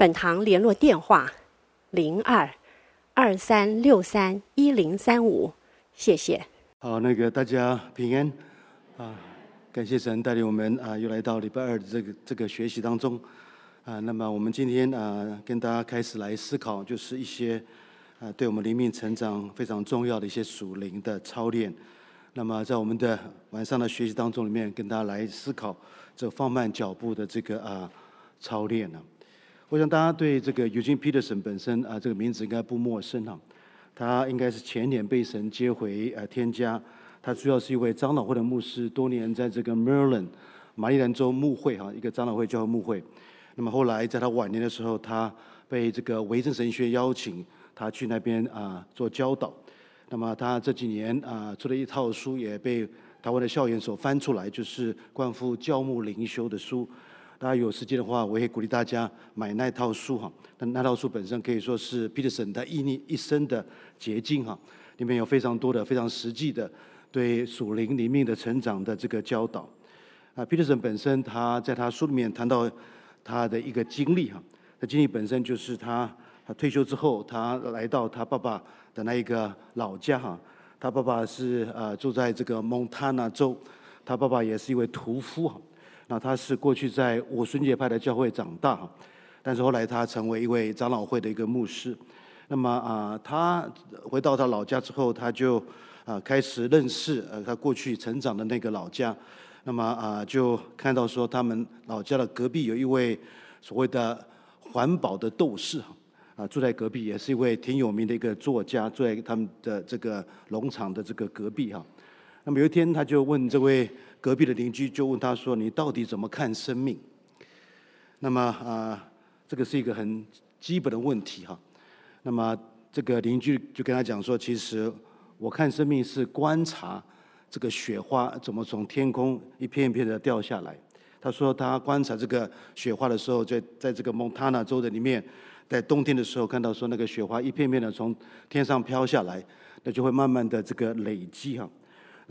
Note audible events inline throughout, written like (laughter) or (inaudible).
本堂联络电话：零二二三六三一零三五，谢谢。好，那个大家平安啊！感谢神带领我们啊，又来到礼拜二的这个这个学习当中啊。那么我们今天啊，跟大家开始来思考，就是一些啊，对我们灵命成长非常重要的一些属灵的操练。那么在我们的晚上的学习当中里面，跟大家来思考这放慢脚步的这个啊操练呢。我想大家对这个 Eugene Peterson 本身啊，这个名字应该不陌生哈。他应该是前年被神接回呃天家，他主要是一位长老会的牧师，多年在这个 Maryland 马里兰州牧会哈，一个长老会教会牧会。那么后来在他晚年的时候，他被这个维正神学邀请，他去那边啊做教导。那么他这几年啊出了一套书，也被台湾的校园所翻出来，就是关乎教牧灵修的书。大家有时间的话，我也鼓励大家买那套书哈。但那套书本身可以说是 Peterson 的一一生的结晶哈，里面有非常多的、非常实际的对属灵灵命的成长的这个教导。啊，Peterson 本身他在他书里面谈到他的一个经历哈，他经历本身就是他他退休之后，他来到他爸爸的那一个老家哈。他爸爸是呃住在这个蒙塔纳州，他爸爸也是一位屠夫哈。那他是过去在五旬节派的教会长大，但是后来他成为一位长老会的一个牧师。那么啊，他回到他老家之后，他就啊开始认识呃他过去成长的那个老家。那么啊，就看到说他们老家的隔壁有一位所谓的环保的斗士啊，住在隔壁，也是一位挺有名的一个作家，住在他们的这个农场的这个隔壁哈。那么有一天，他就问这位。隔壁的邻居就问他说：“你到底怎么看生命？”那么啊，这个是一个很基本的问题哈。那么这个邻居就跟他讲说：“其实我看生命是观察这个雪花怎么从天空一片一片的掉下来。”他说他观察这个雪花的时候，在在这个蒙塔纳州的里面，在冬天的时候看到说那个雪花一片片的从天上飘下来，那就会慢慢的这个累积哈。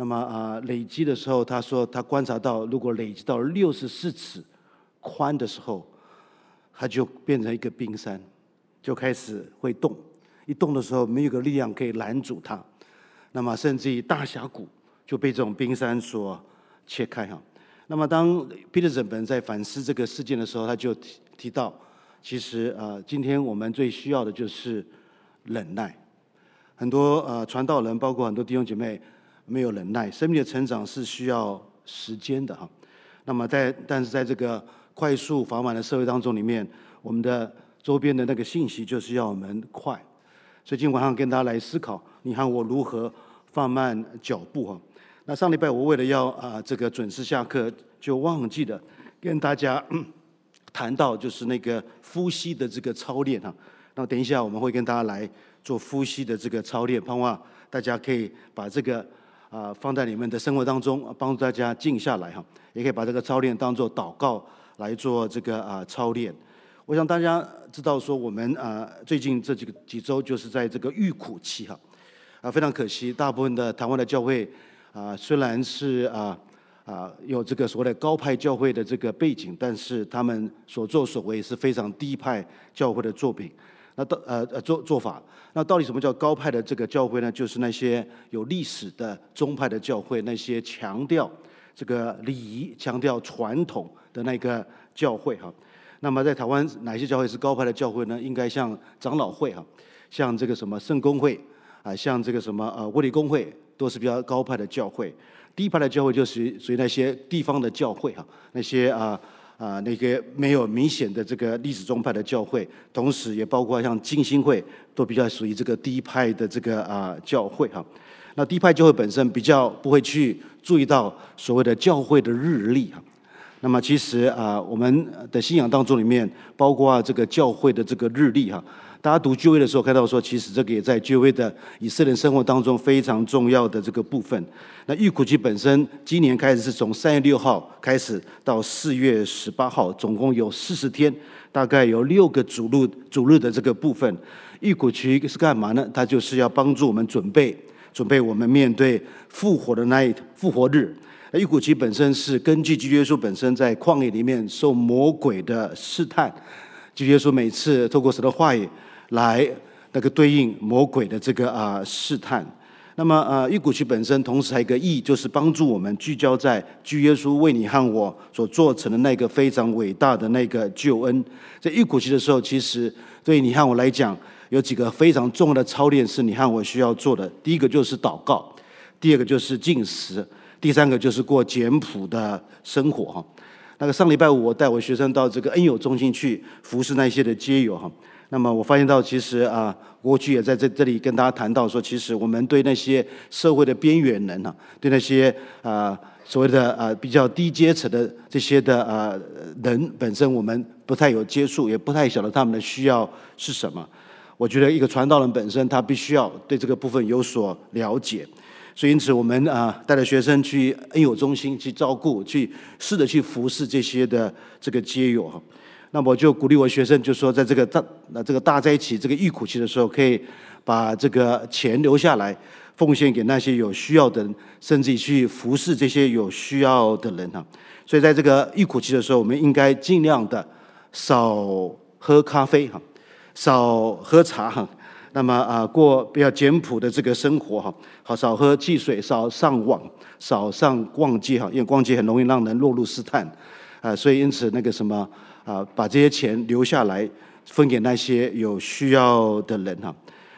那么啊，累积的时候，他说他观察到，如果累积到六十四尺宽的时候，它就变成一个冰山，就开始会动。一动的时候，没有个力量可以拦阻它。那么，甚至于大峡谷就被这种冰山所切开哈。那么，当彼得本在反思这个事件的时候，他就提提到，其实啊，今天我们最需要的就是忍耐。很多呃传道人，包括很多弟兄姐妹。没有忍耐，生命的成长是需要时间的哈。那么在，但是在这个快速繁忙的社会当中里面，我们的周边的那个信息就是要我们快。所以今天晚上跟大家来思考，你看我如何放慢脚步哈。那上礼拜我为了要啊这个准时下课，就忘记了跟大家 (coughs) 谈到就是那个呼吸的这个操练哈。那等一下我们会跟大家来做呼吸的这个操练，盼望大家可以把这个。啊，放在你们的生活当中，帮助大家静下来哈，也可以把这个操练当做祷告来做这个啊操练。我想大家知道说，我们啊最近这几个几周就是在这个预苦期哈，啊非常可惜，大部分的台湾的教会啊虽然是啊啊有这个所谓的高派教会的这个背景，但是他们所作所为是非常低派教会的作品。那到呃呃做做法，那到底什么叫高派的这个教会呢？就是那些有历史的宗派的教会，那些强调这个礼仪、强调传统的那个教会哈。那么在台湾哪些教会是高派的教会呢？应该像长老会哈，像这个什么圣公会啊，像这个什么呃卫理公会，都是比较高派的教会。低派的教会就是属于那些地方的教会哈，那些啊。啊，那些没有明显的这个历史宗派的教会，同时也包括像静心会，都比较属于这个低派的这个啊教会哈。那低派教会本身比较不会去注意到所谓的教会的日历哈。那么其实啊，我们的信仰当中里面，包括这个教会的这个日历哈，大家读旧约的时候看到说，其实这个也在旧约的以色列生活当中非常重要的这个部分。那预苦期本身今年开始是从三月六号开始到四月十八号，总共有四十天，大概有六个主日主日的这个部分。预苦期是干嘛呢？它就是要帮助我们准备准备我们面对复活的那一复活日。那预苦期本身是根据基督耶稣本身在旷野里面受魔鬼的试探，基督耶稣每次透过神的话语来那个对应魔鬼的这个啊试探。那么啊，预苦期本身同时还有一个意义，就是帮助我们聚焦在基耶稣为你和我所做成的那个非常伟大的那个救恩。在预苦期的时候，其实对你和我来讲，有几个非常重要的操练是你和我需要做的。第一个就是祷告，第二个就是进食。第三个就是过简朴的生活哈。那个上礼拜五我带我学生到这个恩友中心去服侍那些的街友哈。那么我发现到其实啊，过去也在这这里跟大家谈到说，其实我们对那些社会的边缘人哈，对那些啊所谓的啊比较低阶层的这些的啊人本身，我们不太有接触，也不太晓得他们的需要是什么。我觉得一个传道人本身，他必须要对这个部分有所了解。所以，因此我们啊带着学生去恩友中心去照顾，去试着去服侍这些的这个街友哈。那么我就鼓励我学生，就说在这个大那这个大灾期这个预苦期的时候，可以把这个钱留下来，奉献给那些有需要的人，甚至去服侍这些有需要的人哈。所以，在这个预苦期的时候，我们应该尽量的少喝咖啡哈，少喝茶哈。那么啊，过比较简朴的这个生活哈，好少喝汽水，少上网，少上逛街哈，因为逛街很容易让人落入试探，啊，所以因此那个什么啊，把这些钱留下来，分给那些有需要的人哈。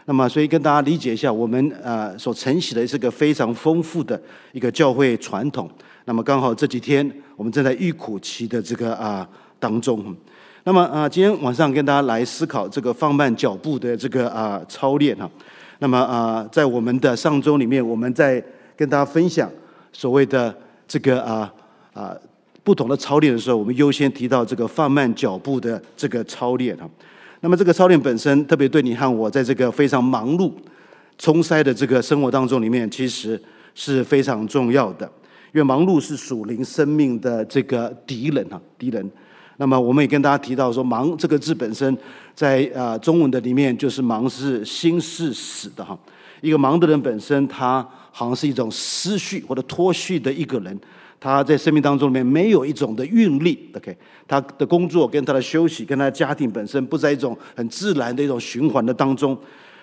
那么，所以跟大家理解一下，我们啊所承袭的是个非常丰富的一个教会传统。那么刚好这几天我们正在预苦期的这个啊当中。那么啊，今天晚上跟大家来思考这个放慢脚步的这个啊操练哈。那么啊，在我们的上周里面，我们在跟大家分享所谓的这个啊啊不同的操练的时候，我们优先提到这个放慢脚步的这个操练哈。那么这个操练本身，特别对你和我在这个非常忙碌、冲塞的这个生活当中里面，其实是非常重要的。因为忙碌是属灵生命的这个敌人哈，敌人。那么我们也跟大家提到说，忙这个字本身，在啊中文的里面就是忙是心是死的哈。一个忙的人本身，他好像是一种思绪或者脱序的一个人，他在生命当中里面没有一种的韵律。OK，他的工作跟他的休息跟他的家庭本身不在一种很自然的一种循环的当中。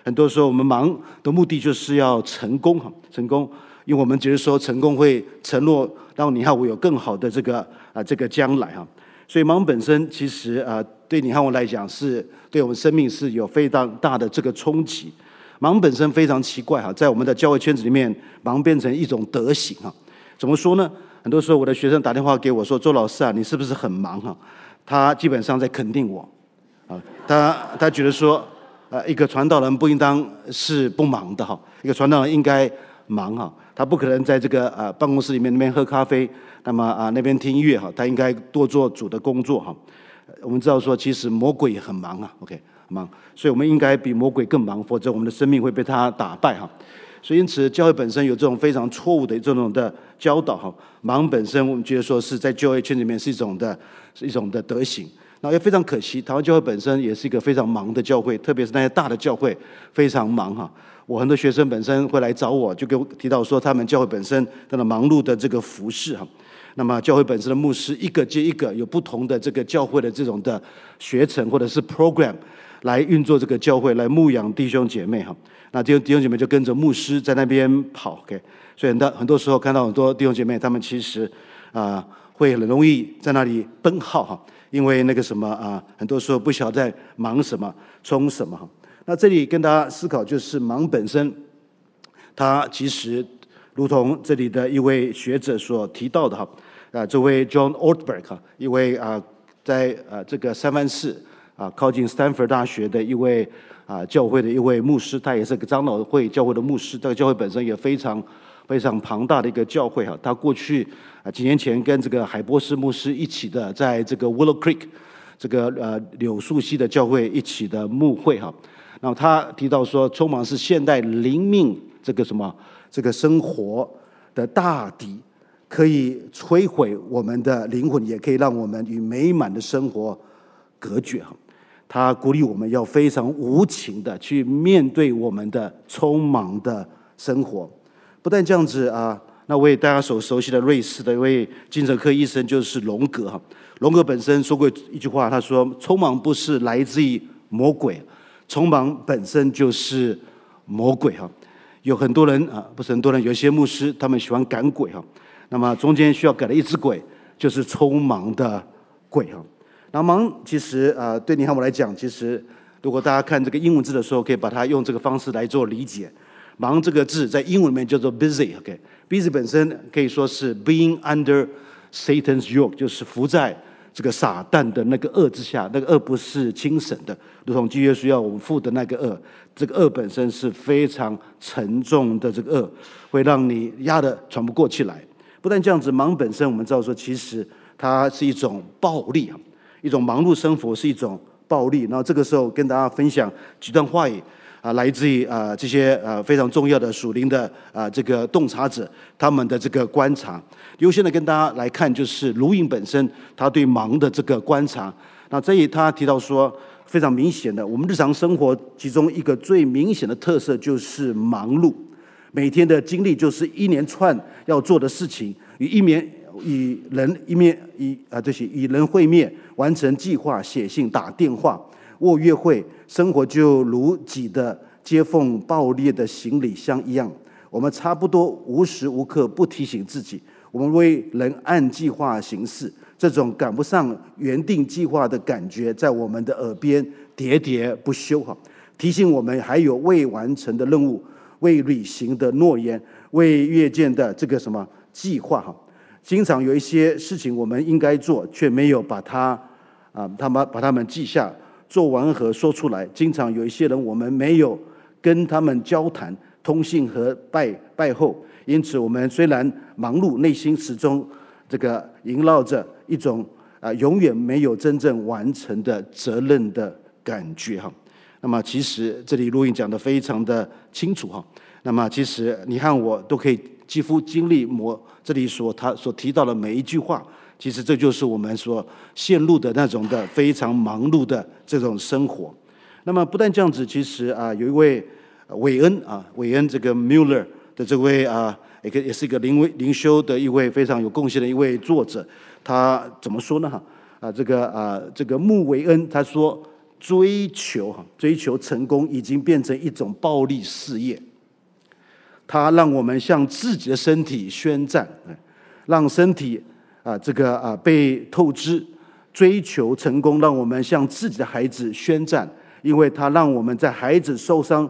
很多时候我们忙的目的就是要成功哈，成功，因为我们觉得说成功会承诺让你和我有更好的这个啊这个将来哈。所以忙本身其实啊，对你和我来讲，是对我们生命是有非常大的这个冲击。忙本身非常奇怪哈，在我们的教会圈子里面，忙变成一种德行哈。怎么说呢？很多时候我的学生打电话给我说：“周老师啊，你是不是很忙哈？”他基本上在肯定我啊，他他觉得说，呃，一个传道人不应当是不忙的哈，一个传道人应该忙哈，他不可能在这个呃办公室里面那边喝咖啡。那么啊，那边听音乐哈，他应该多做主的工作哈。我们知道说，其实魔鬼也很忙啊，OK，忙，所以我们应该比魔鬼更忙，否则我们的生命会被他打败哈。所以因此，教会本身有这种非常错误的这种的教导哈。忙本身，我们觉得说是在教会圈里面是一种的，是一种的德行。那也非常可惜，台湾教会本身也是一个非常忙的教会，特别是那些大的教会非常忙哈。我很多学生本身会来找我，就给我提到说，他们教会本身他的忙碌的这个服饰哈。那么教会本身的牧师一个接一个有不同的这个教会的这种的学程或者是 program 来运作这个教会，来牧养弟兄姐妹哈。那弟兄弟兄姐妹就跟着牧师在那边跑，OK。所以很多很多时候看到很多弟兄姐妹，他们其实啊、会很容易在那里奔号哈，因为那个什么啊、很多时候不晓得在忙什么、冲什么哈。那这里跟大家思考就是忙本身，它其实如同这里的一位学者所提到的哈。啊，这位 John Ortberg 哈，一位啊，在啊这个三藩市啊靠近斯坦福大学的一位啊教会的一位牧师，他也是个长老会教会的牧师。这个教会本身也非常非常庞大的一个教会哈。他过去啊几年前跟这个海波斯牧师一起的，在这个 Willow Creek 这个呃柳树溪的教会一起的牧会哈。然后他提到说，匆忙是现代灵命这个什么这个生活的大敌，可以摧毁我们的灵魂，也可以让我们与美满的生活隔绝哈。他鼓励我们要非常无情的去面对我们的匆忙的生活。不但这样子啊，那位大家所熟悉的瑞士的一位精神科医生就是荣格哈。荣格本身说过一句话，他说：“匆忙不是来自于魔鬼。”匆忙本身就是魔鬼哈，有很多人啊，不是很多人，有些牧师他们喜欢赶鬼哈，那么中间需要赶的一只鬼就是匆忙的鬼哈。那忙其实啊，对你和我来讲，其实如果大家看这个英文字的时候，可以把它用这个方式来做理解。忙这个字在英文里面叫做 busy，OK，busy 本身可以说是 being under Satan's yoke，就是伏在。这个撒旦的那个恶之下，那个恶不是轻省的，如同基督需要我们负的那个恶，这个恶本身是非常沉重的，这个恶会让你压得喘不过气来。不但这样子，忙本身我们知道说，其实它是一种暴力啊，一种忙碌生活是一种暴力。然后这个时候跟大家分享几段话语。啊，来自于啊这些啊非常重要的属灵的啊这个洞察者，他们的这个观察。优先的跟大家来看，就是卢影本身他对忙的这个观察。那这里他提到说，非常明显的，我们日常生活其中一个最明显的特色就是忙碌，每天的经历就是一连串要做的事情，与一面与人一面与啊这些与人会面，完成计划，写信，打电话。卧约会，生活就如挤的接缝爆裂的行李箱一样，我们差不多无时无刻不提醒自己，我们为人按计划行事，这种赶不上原定计划的感觉，在我们的耳边喋喋不休哈，提醒我们还有未完成的任务，未履行的诺言，未阅见的这个什么计划哈，经常有一些事情我们应该做，却没有把它啊，他们把他们记下。做完和说出来，经常有一些人，我们没有跟他们交谈、通信和拜拜后，因此我们虽然忙碌，内心始终这个萦绕着一种啊永远没有真正完成的责任的感觉哈。那么其实这里录音讲得非常的清楚哈。那么其实你和我都可以几乎经历我这里所他所提到的每一句话。其实这就是我们所陷入的那种的非常忙碌的这种生活。那么不但这样子，其实啊，有一位韦恩啊，韦恩这个 Muller 的这位啊，也也是一个灵灵修的一位非常有贡献的一位作者。他怎么说呢？哈啊，这个啊，这个穆韦恩他说，追求哈追求成功已经变成一种暴力事业。他让我们向自己的身体宣战，让身体。啊，这个啊被透支，追求成功，让我们向自己的孩子宣战，因为他让我们在孩子受伤、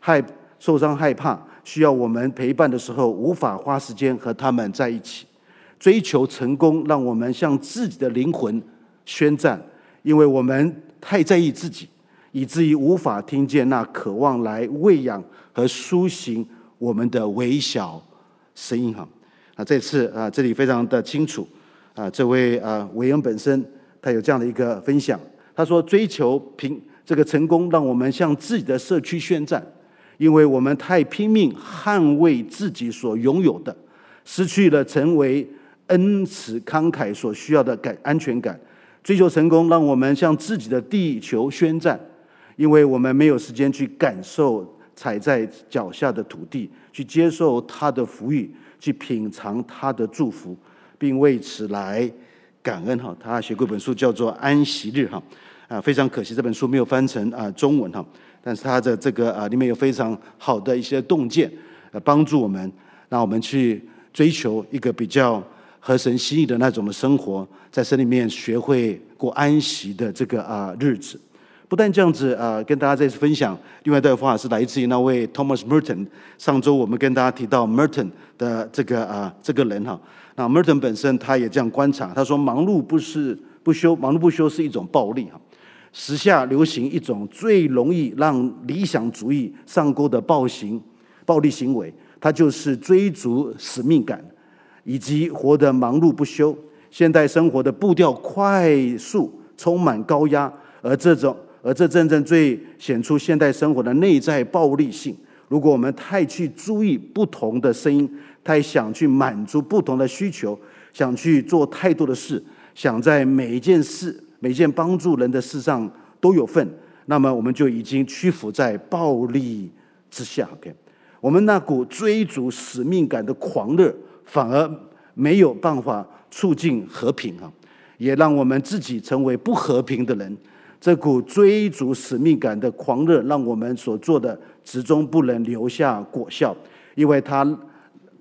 害受伤害怕、需要我们陪伴的时候，无法花时间和他们在一起。追求成功，让我们向自己的灵魂宣战，因为我们太在意自己，以至于无法听见那渴望来喂养和苏醒我们的微小声音。哈，啊，这次啊，这里非常的清楚。啊，这位啊，韦恩本身他有这样的一个分享，他说：“追求平这个成功，让我们向自己的社区宣战，因为我们太拼命捍卫自己所拥有的，失去了成为恩慈慷慨所需要的感安全感。追求成功，让我们向自己的地球宣战，因为我们没有时间去感受踩在脚下的土地，去接受他的福裕，去品尝他的祝福。”并为此来感恩哈，他写过一本书叫做《安息日》哈，啊，非常可惜这本书没有翻成啊中文哈，但是他的这个啊里面有非常好的一些洞见，呃，帮助我们，让我们去追求一个比较合神心意的那种的生活，在神里面学会过安息的这个啊日子。不但这样子啊，跟大家再次分享，另外一段话是来自于那位 Thomas Merton。上周我们跟大家提到 Merton 的这个啊这个人哈。那 Merton 本身他也这样观察，他说：“忙碌不是不休，忙碌不休是一种暴力哈。时下流行一种最容易让理想主义上钩的暴行、暴力行为，它就是追逐使命感，以及活得忙碌不休。现代生活的步调快速，充满高压，而这种而这真正最显出现代生活的内在暴力性。如果我们太去注意不同的声音，太想去满足不同的需求，想去做太多的事，想在每一件事、每件帮助人的事上都有份，那么我们就已经屈服在暴力之下。OK，我们那股追逐使命感的狂热，反而没有办法促进和平啊，也让我们自己成为不和平的人。这股追逐使命感的狂热，让我们所做的始终不能留下果效，因为它，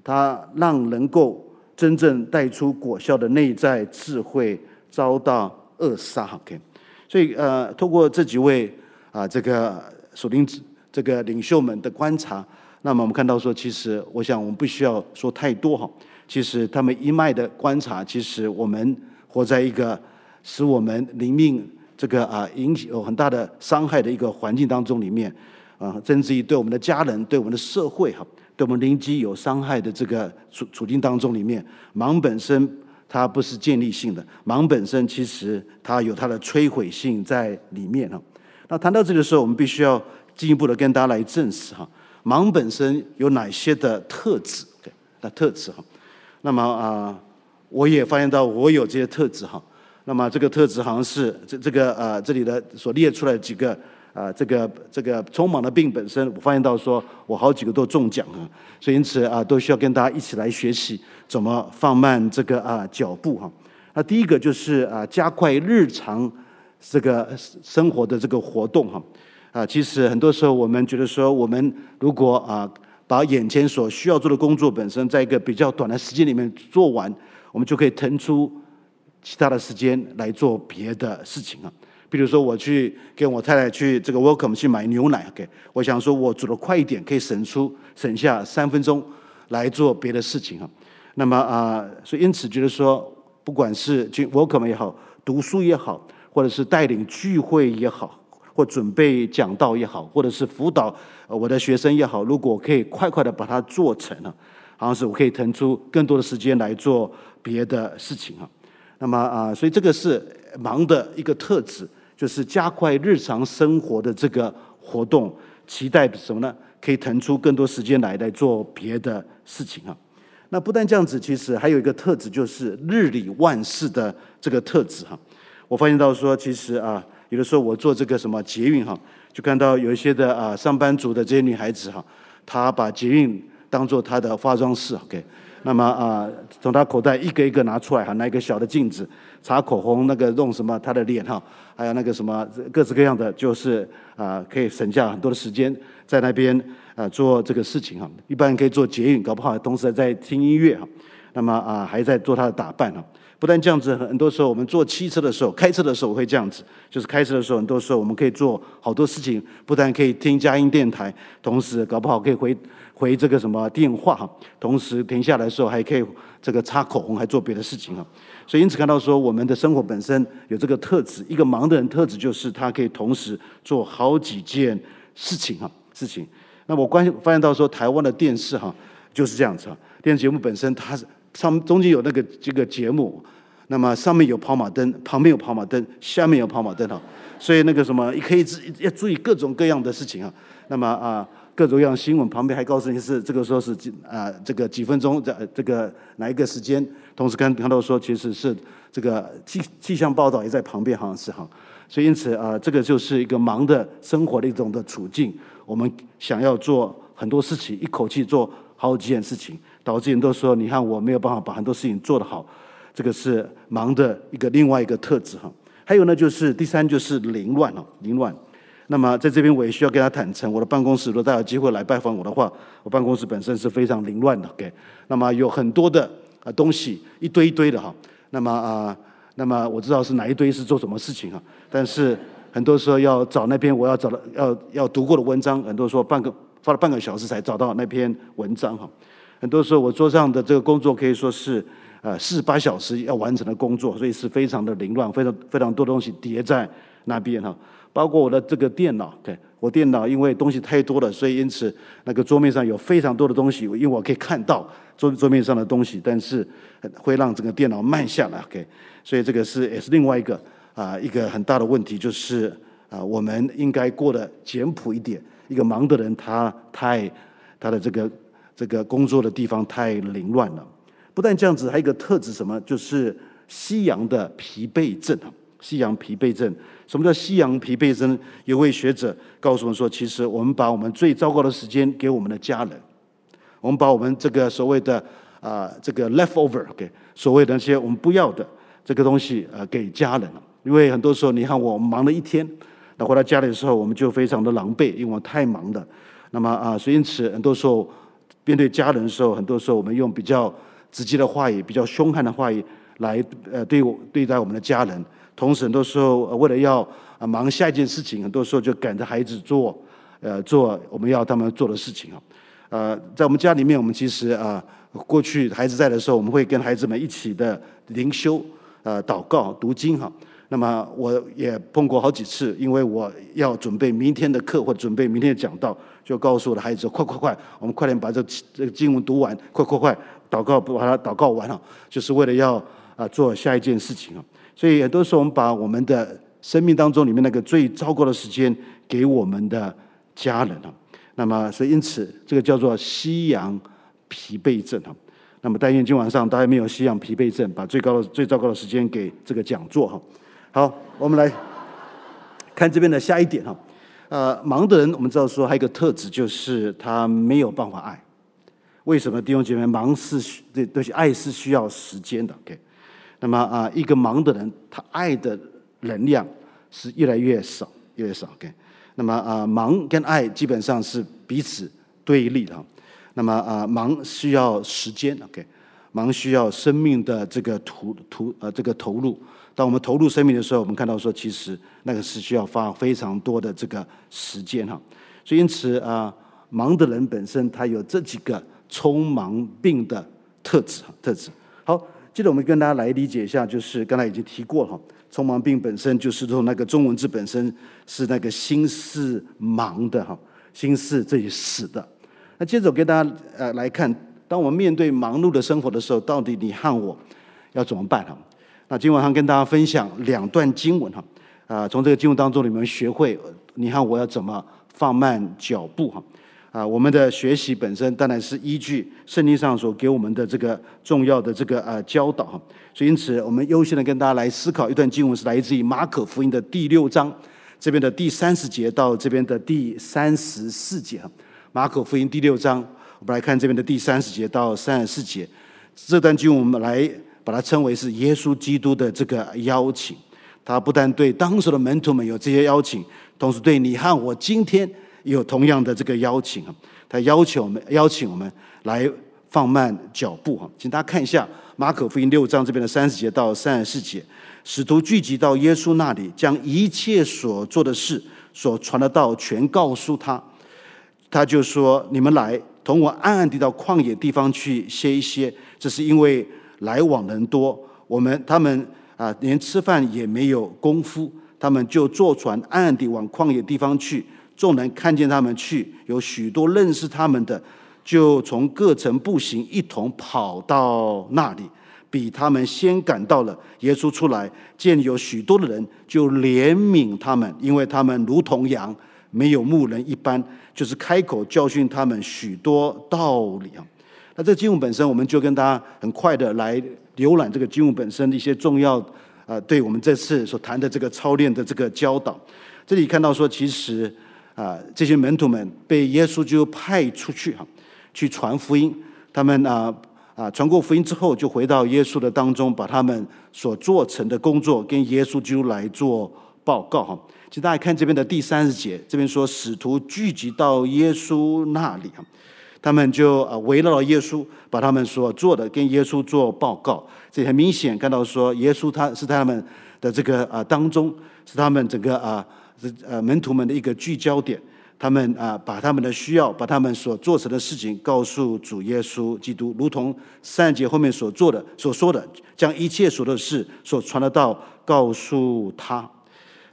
它让能够真正带出果效的内在智慧遭到扼杀。OK，所以呃，透过这几位啊，这个属灵这个领袖们的观察，那么我们看到说，其实我想我们不需要说太多哈，其实他们一脉的观察，其实我们活在一个使我们灵命。这个啊，引起有很大的伤害的一个环境当中里面，啊，甚至于对我们的家人、对我们的社会哈，对我们邻居有伤害的这个处处境当中里面，忙本身它不是建立性的，忙本身其实它有它的摧毁性在里面哈。那谈到这个时候，我们必须要进一步的跟大家来证实哈，忙本身有哪些的特质？对，那特质哈。那么啊，我也发现到我有这些特质哈。那么这个特质好像是这这个呃这里的所列出来几个啊、这个这个匆忙的病本身，我发现到说我好几个都中奖啊，所以因此啊都需要跟大家一起来学习怎么放慢这个啊脚步哈。那第一个就是啊加快日常这个生活的这个活动哈啊，其实很多时候我们觉得说我们如果啊把眼前所需要做的工作本身在一个比较短的时间里面做完，我们就可以腾出。其他的时间来做别的事情啊，比如说我去跟我太太去这个 Welcome 去买牛奶，OK，我想说我煮的快一点，可以省出省下三分钟来做别的事情啊。那么啊，所以因此觉得说，不管是去 Welcome 也好，读书也好，或者是带领聚会也好，或准备讲道也好，或者是辅导我的学生也好，如果可以快快的把它做成了，好像是我可以腾出更多的时间来做别的事情啊。那么啊，所以这个是忙的一个特质，就是加快日常生活的这个活动，期待什么呢？可以腾出更多时间来来做别的事情啊。那不但这样子，其实还有一个特质，就是日理万事的这个特质哈。我发现到说，其实啊，有的时候我做这个什么捷运哈，就看到有一些的啊上班族的这些女孩子哈，她把捷运当做她的化妆室，OK。那么啊，从他口袋一个一个拿出来哈，拿一个小的镜子，擦口红，那个弄什么他的脸哈，还有那个什么各式各样的，就是啊，可以省下很多的时间在那边啊做这个事情哈。一般可以做捷运，搞不好同时在听音乐哈。那么啊，还在做他的打扮哈。不但这样子，很多时候我们坐汽车的时候、开车的时候会这样子，就是开车的时候，很多时候我们可以做好多事情，不但可以听佳音电台，同时搞不好可以回。回这个什么电话哈，同时停下来的时候还可以这个擦口红，还做别的事情哈。所以因此看到说，我们的生活本身有这个特质，一个忙的人特质就是他可以同时做好几件事情哈事情。那我关发现到说，台湾的电视哈就是这样子哈，电视节目本身它是上中间有那个这个节目，那么上面有跑马灯，旁边有跑马灯，下面有跑马灯哈，所以那个什么可以要注意各种各样的事情啊。那么啊。各种各样新闻旁边还告诉你是这个说是几啊这个几分钟在这个哪一个时间，同时看看到说其实是这个气气象报道也在旁边，好像是哈，所以因此啊这个就是一个忙的生活的一种的处境。我们想要做很多事情，一口气做好几件事情，导致人都说你看我没有办法把很多事情做得好，这个是忙的一个另外一个特质哈。还有呢就是第三就是凌乱哦，凌乱。那么在这边我也需要跟他坦诚，我的办公室如果大家有机会来拜访我的话，我办公室本身是非常凌乱的，OK。那么有很多的啊东西，一堆一堆的哈。那么啊，那么我知道是哪一堆是做什么事情哈。但是很多时候要找那篇我要找的要要读过的文章，很多时候半个花了半个小时才找到那篇文章哈。很多时候我桌上的这个工作可以说是呃四十八小时要完成的工作，所以是非常的凌乱，非常非常多东西叠在那边哈。包括我的这个电脑，对，我电脑因为东西太多了，所以因此那个桌面上有非常多的东西，因为我可以看到桌桌面上的东西，但是会让整个电脑慢下来。OK，所以这个是也是另外一个啊、一个很大的问题，就是啊、我们应该过得简朴一点。一个忙的人，他太他的这个这个工作的地方太凌乱了。不但这样子，还有一个特质，什么？就是西洋的疲惫症啊！西洋疲惫症，什么叫夕阳疲惫症？有位学者告诉我们说，其实我们把我们最糟糕的时间给我们的家人，我们把我们这个所谓的啊、这个 leftover 给所谓的那些我们不要的这个东西呃给家人。因为很多时候，你看我们忙了一天，那回到家里的时候，我们就非常的狼狈，因为我太忙了。那么啊，所以因此很多时候面对家人的时候，很多时候我们用比较直接的话语，比较凶悍的话语来呃对我对待我们的家人。同时，很多时候为了要忙下一件事情，很多时候就赶着孩子做，呃，做我们要他们做的事情啊。呃，在我们家里面，我们其实啊，过去孩子在的时候，我们会跟孩子们一起的灵修、呃，祷告、读经哈。那么我也碰过好几次，因为我要准备明天的课或准备明天的讲道，就告诉我的孩子：“快快快，我们快点把这这个经文读完，快快快，祷告把它祷告完了，就是为了要啊做下一件事情啊。”所以很多时候，我们把我们的生命当中里面那个最糟糕的时间给我们的家人啊。那么，所以因此，这个叫做夕阳疲惫症啊。那么，但愿今晚上大家没有夕阳疲惫症，把最高的、最糟糕的时间给这个讲座哈。好，我们来看这边的下一点哈。呃，忙的人，我们知道说还有一个特质，就是他没有办法爱。为什么弟兄姐妹忙是这东西爱是需要时间的？OK。那么啊，一个忙的人，他爱的能量是越来越少，越来越少。OK，那么啊，忙跟爱基本上是彼此对立的。那么啊，忙需要时间，OK，忙需要生命的这个投投呃这个投入。当我们投入生命的时候，我们看到说，其实那个是需要花非常多的这个时间哈。所以因此啊，忙的人本身他有这几个匆忙病的特质特质。好。接着我们跟大家来理解一下，就是刚才已经提过了哈，匆忙病本身就是从那个中文字本身是那个心是忙的哈，心是这里死的。那接着我跟大家呃来看，当我们面对忙碌的生活的时候，到底你和我要怎么办哈？那今晚上跟大家分享两段经文哈，啊，从这个经文当中你们学会你和我要怎么放慢脚步哈。啊，我们的学习本身当然是依据圣经上所给我们的这个重要的这个呃教导，所以因此我们优先的跟大家来思考一段经文，是来自于马可福音的第六章这边的第三十节到这边的第三十四节。马可福音第六章，我们来看这边的第三十节到三十四节，这段经文我们来把它称为是耶稣基督的这个邀请，他不但对当时的门徒们有这些邀请，同时对你和我今天。有同样的这个邀请啊，他要求我们邀请我们来放慢脚步哈，请大家看一下马可福音六章这边的三十节到三十四节，使徒聚集到耶稣那里，将一切所做的事、所传的道全告诉他。他就说：“你们来同我暗暗地到旷野地方去歇一歇，这是因为来往人多，我们他们啊连吃饭也没有功夫，他们就坐船暗暗地往旷野地方去。”众人看见他们去，有许多认识他们的，就从各城步行一同跑到那里，比他们先赶到了。耶稣出来，见有许多的人，就怜悯他们，因为他们如同羊，没有牧人一般，就是开口教训他们许多道理啊。那这个经文本身，我们就跟大家很快的来浏览这个经文本身的一些重要啊，对我们这次所谈的这个操练的这个教导。这里看到说，其实。啊，这些门徒们被耶稣就派出去哈，去传福音。他们啊啊传过福音之后，就回到耶稣的当中，把他们所做成的工作跟耶稣就来做报告哈。请大家看这边的第三十节，这边说使徒聚集到耶稣那里哈，他们就啊围绕耶稣，把他们所做的跟耶稣做报告。这很明显看到说，耶稣他是他们的这个啊当中，是他们整个啊。是呃门徒们的一个聚焦点，他们啊把他们的需要，把他们所做成的事情告诉主耶稣基督，如同上节后面所做的所说的，将一切所的事所传的道告诉他。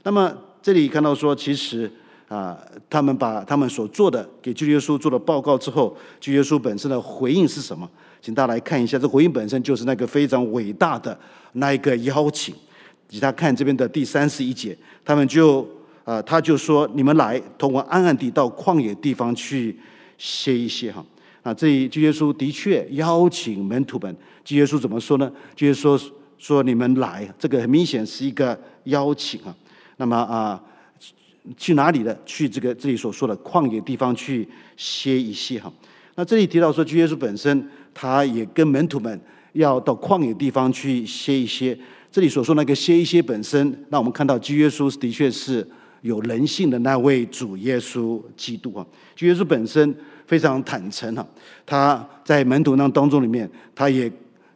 那么这里看到说，其实啊，他们把他们所做的给基督耶稣做了报告之后，基督耶稣本身的回应是什么？请大家来看一下，这回应本身就是那个非常伟大的那一个邀请。请大家看这边的第三十一节，他们就啊，他就说：“你们来，同我暗暗地到旷野地方去歇一歇。”哈，啊，这里基督耶稣的确邀请门徒们。基督耶稣怎么说呢？就是说说你们来，这个很明显是一个邀请啊。那么啊。去哪里的？去这个这里所说的旷野地方去歇一歇哈。那这里提到说，主耶稣本身他也跟门徒们要到旷野地方去歇一歇。这里所说那个歇一歇本身，那我们看到主耶稣的确是有人性的那位主耶稣基督啊。主耶稣本身非常坦诚哈，他在门徒那当中里面，他也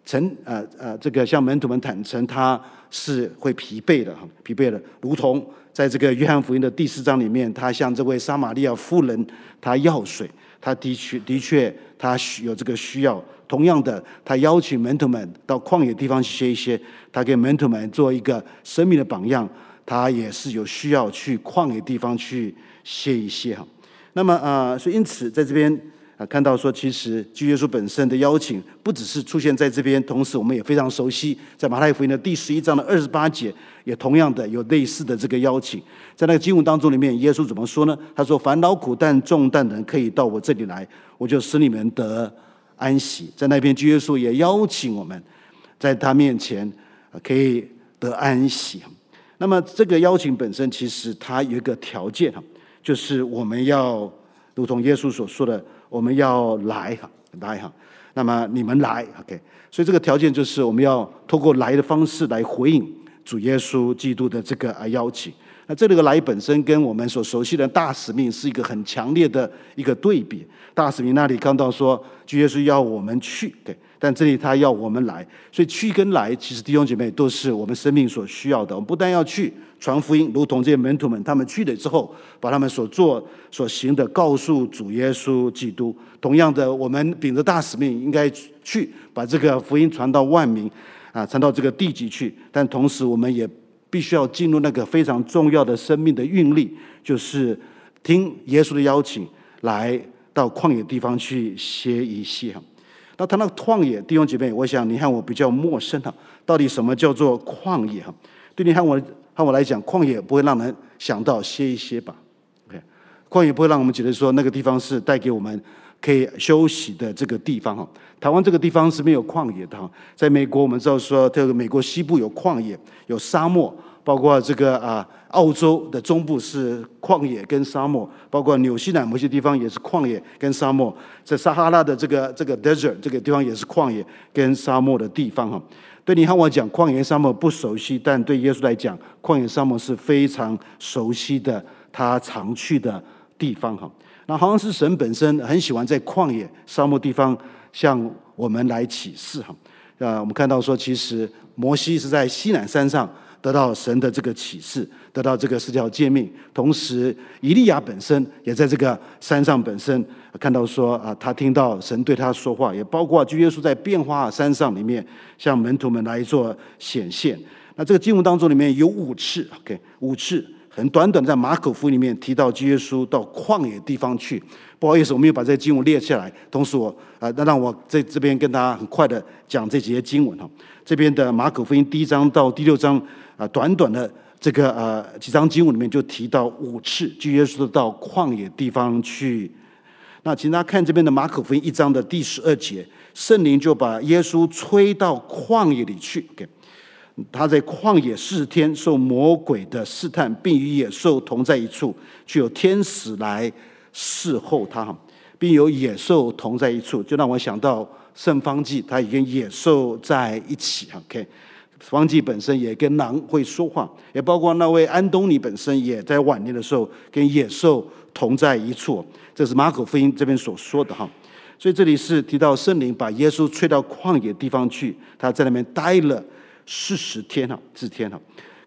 曾呃呃这个向门徒们坦诚，他是会疲惫的哈，疲惫的，如同。在这个约翰福音的第四章里面，他向这位撒玛利亚妇人他要水，他的确的确他需有这个需要。同样的，他邀请门徒们到旷野地方去歇一歇，他给门徒们做一个生命的榜样，他也是有需要去旷野地方去歇一歇哈。那么啊，所以因此在这边啊。看到说，其实基耶稣本身的邀请不只是出现在这边，同时我们也非常熟悉，在马太福音的第十一章的二十八节，也同样的有类似的这个邀请。在那个经文当中里面，耶稣怎么说呢？他说：“烦恼苦担重担的人，可以到我这里来，我就使你们得安息。”在那边，基耶稣也邀请我们，在他面前可以得安息。那么，这个邀请本身其实它有一个条件哈，就是我们要如同耶稣所说的。我们要来哈，来哈，那么你们来，OK。所以这个条件就是我们要透过来的方式来回应主耶稣基督的这个啊邀请。那这里个来本身跟我们所熟悉的大使命是一个很强烈的一个对比。大使命那里看到说，主耶稣要我们去，对。但这里他要我们来，所以去跟来，其实弟兄姐妹都是我们生命所需要的。我们不但要去传福音，如同这些门徒们，他们去了之后，把他们所做所行的告诉主耶稣基督。同样的，我们秉着大使命，应该去把这个福音传到万民，啊，传到这个地极去。但同时，我们也必须要进入那个非常重要的生命的运力，就是听耶稣的邀请，来到旷野地方去歇一歇。那他那个旷野，弟兄姐妹，我想你和我比较陌生哈。到底什么叫做旷野哈？对你和我和我来讲，旷野不会让人想到歇一歇吧？OK，旷野不会让我们觉得说那个地方是带给我们可以休息的这个地方哈。台湾这个地方是没有旷野的哈。在美国，我们知道说这个美国西部有旷野，有沙漠。包括这个啊，澳洲的中部是旷野跟沙漠，包括纽西兰某些地方也是旷野跟沙漠，在撒哈拉的这个这个 desert 这个地方也是旷野跟沙漠的地方哈。对你和我讲，旷野沙漠不熟悉，但对耶稣来讲，旷野沙漠是非常熟悉的，他常去的地方哈。那好像是神本身很喜欢在旷野沙漠地方向我们来启示哈。啊，我们看到说，其实摩西是在西南山上。得到神的这个启示，得到这个十条诫命，同时以利亚本身也在这个山上本身看到说啊，他听到神对他说话，也包括主耶稣在变化山上里面向门徒们来做显现。那这个经文当中里面有五次，OK，五次很短短在马可福音里面提到主耶稣到旷野地方去。不好意思，我没有把这个经文列下来，同时我啊，那让我在这边跟大家很快的讲这几节经文哈。这边的马可福音第一章到第六章。啊，短短的这个呃几章经文里面就提到五次，就耶稣到旷野地方去。那请大家看这边的马可福音一章的第十二节，圣灵就把耶稣吹到旷野里去。给他在旷野四天受魔鬼的试探，并与野兽同在一处，就有天使来侍候他，并有野兽同在一处，就让我想到圣方济，他也跟野兽在一起。OK。方济本身也跟狼会说话，也包括那位安东尼本身也在晚年的时候跟野兽同在一处。这是马可福音这边所说的哈。所以这里是提到圣灵把耶稣吹到旷野地方去，他在那边待了四十天哈，四天哈。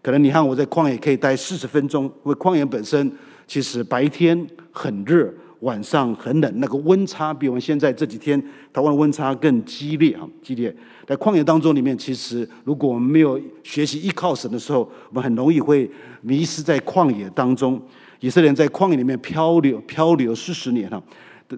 可能你看我在旷野可以待四十分钟，因为旷野本身其实白天很热。晚上很冷，那个温差比我们现在这几天台湾温差更激烈啊，激烈。在旷野当中里面，其实如果我们没有学习依靠神的时候，我们很容易会迷失在旷野当中。以色列人在旷野里面漂流漂流四十年哈，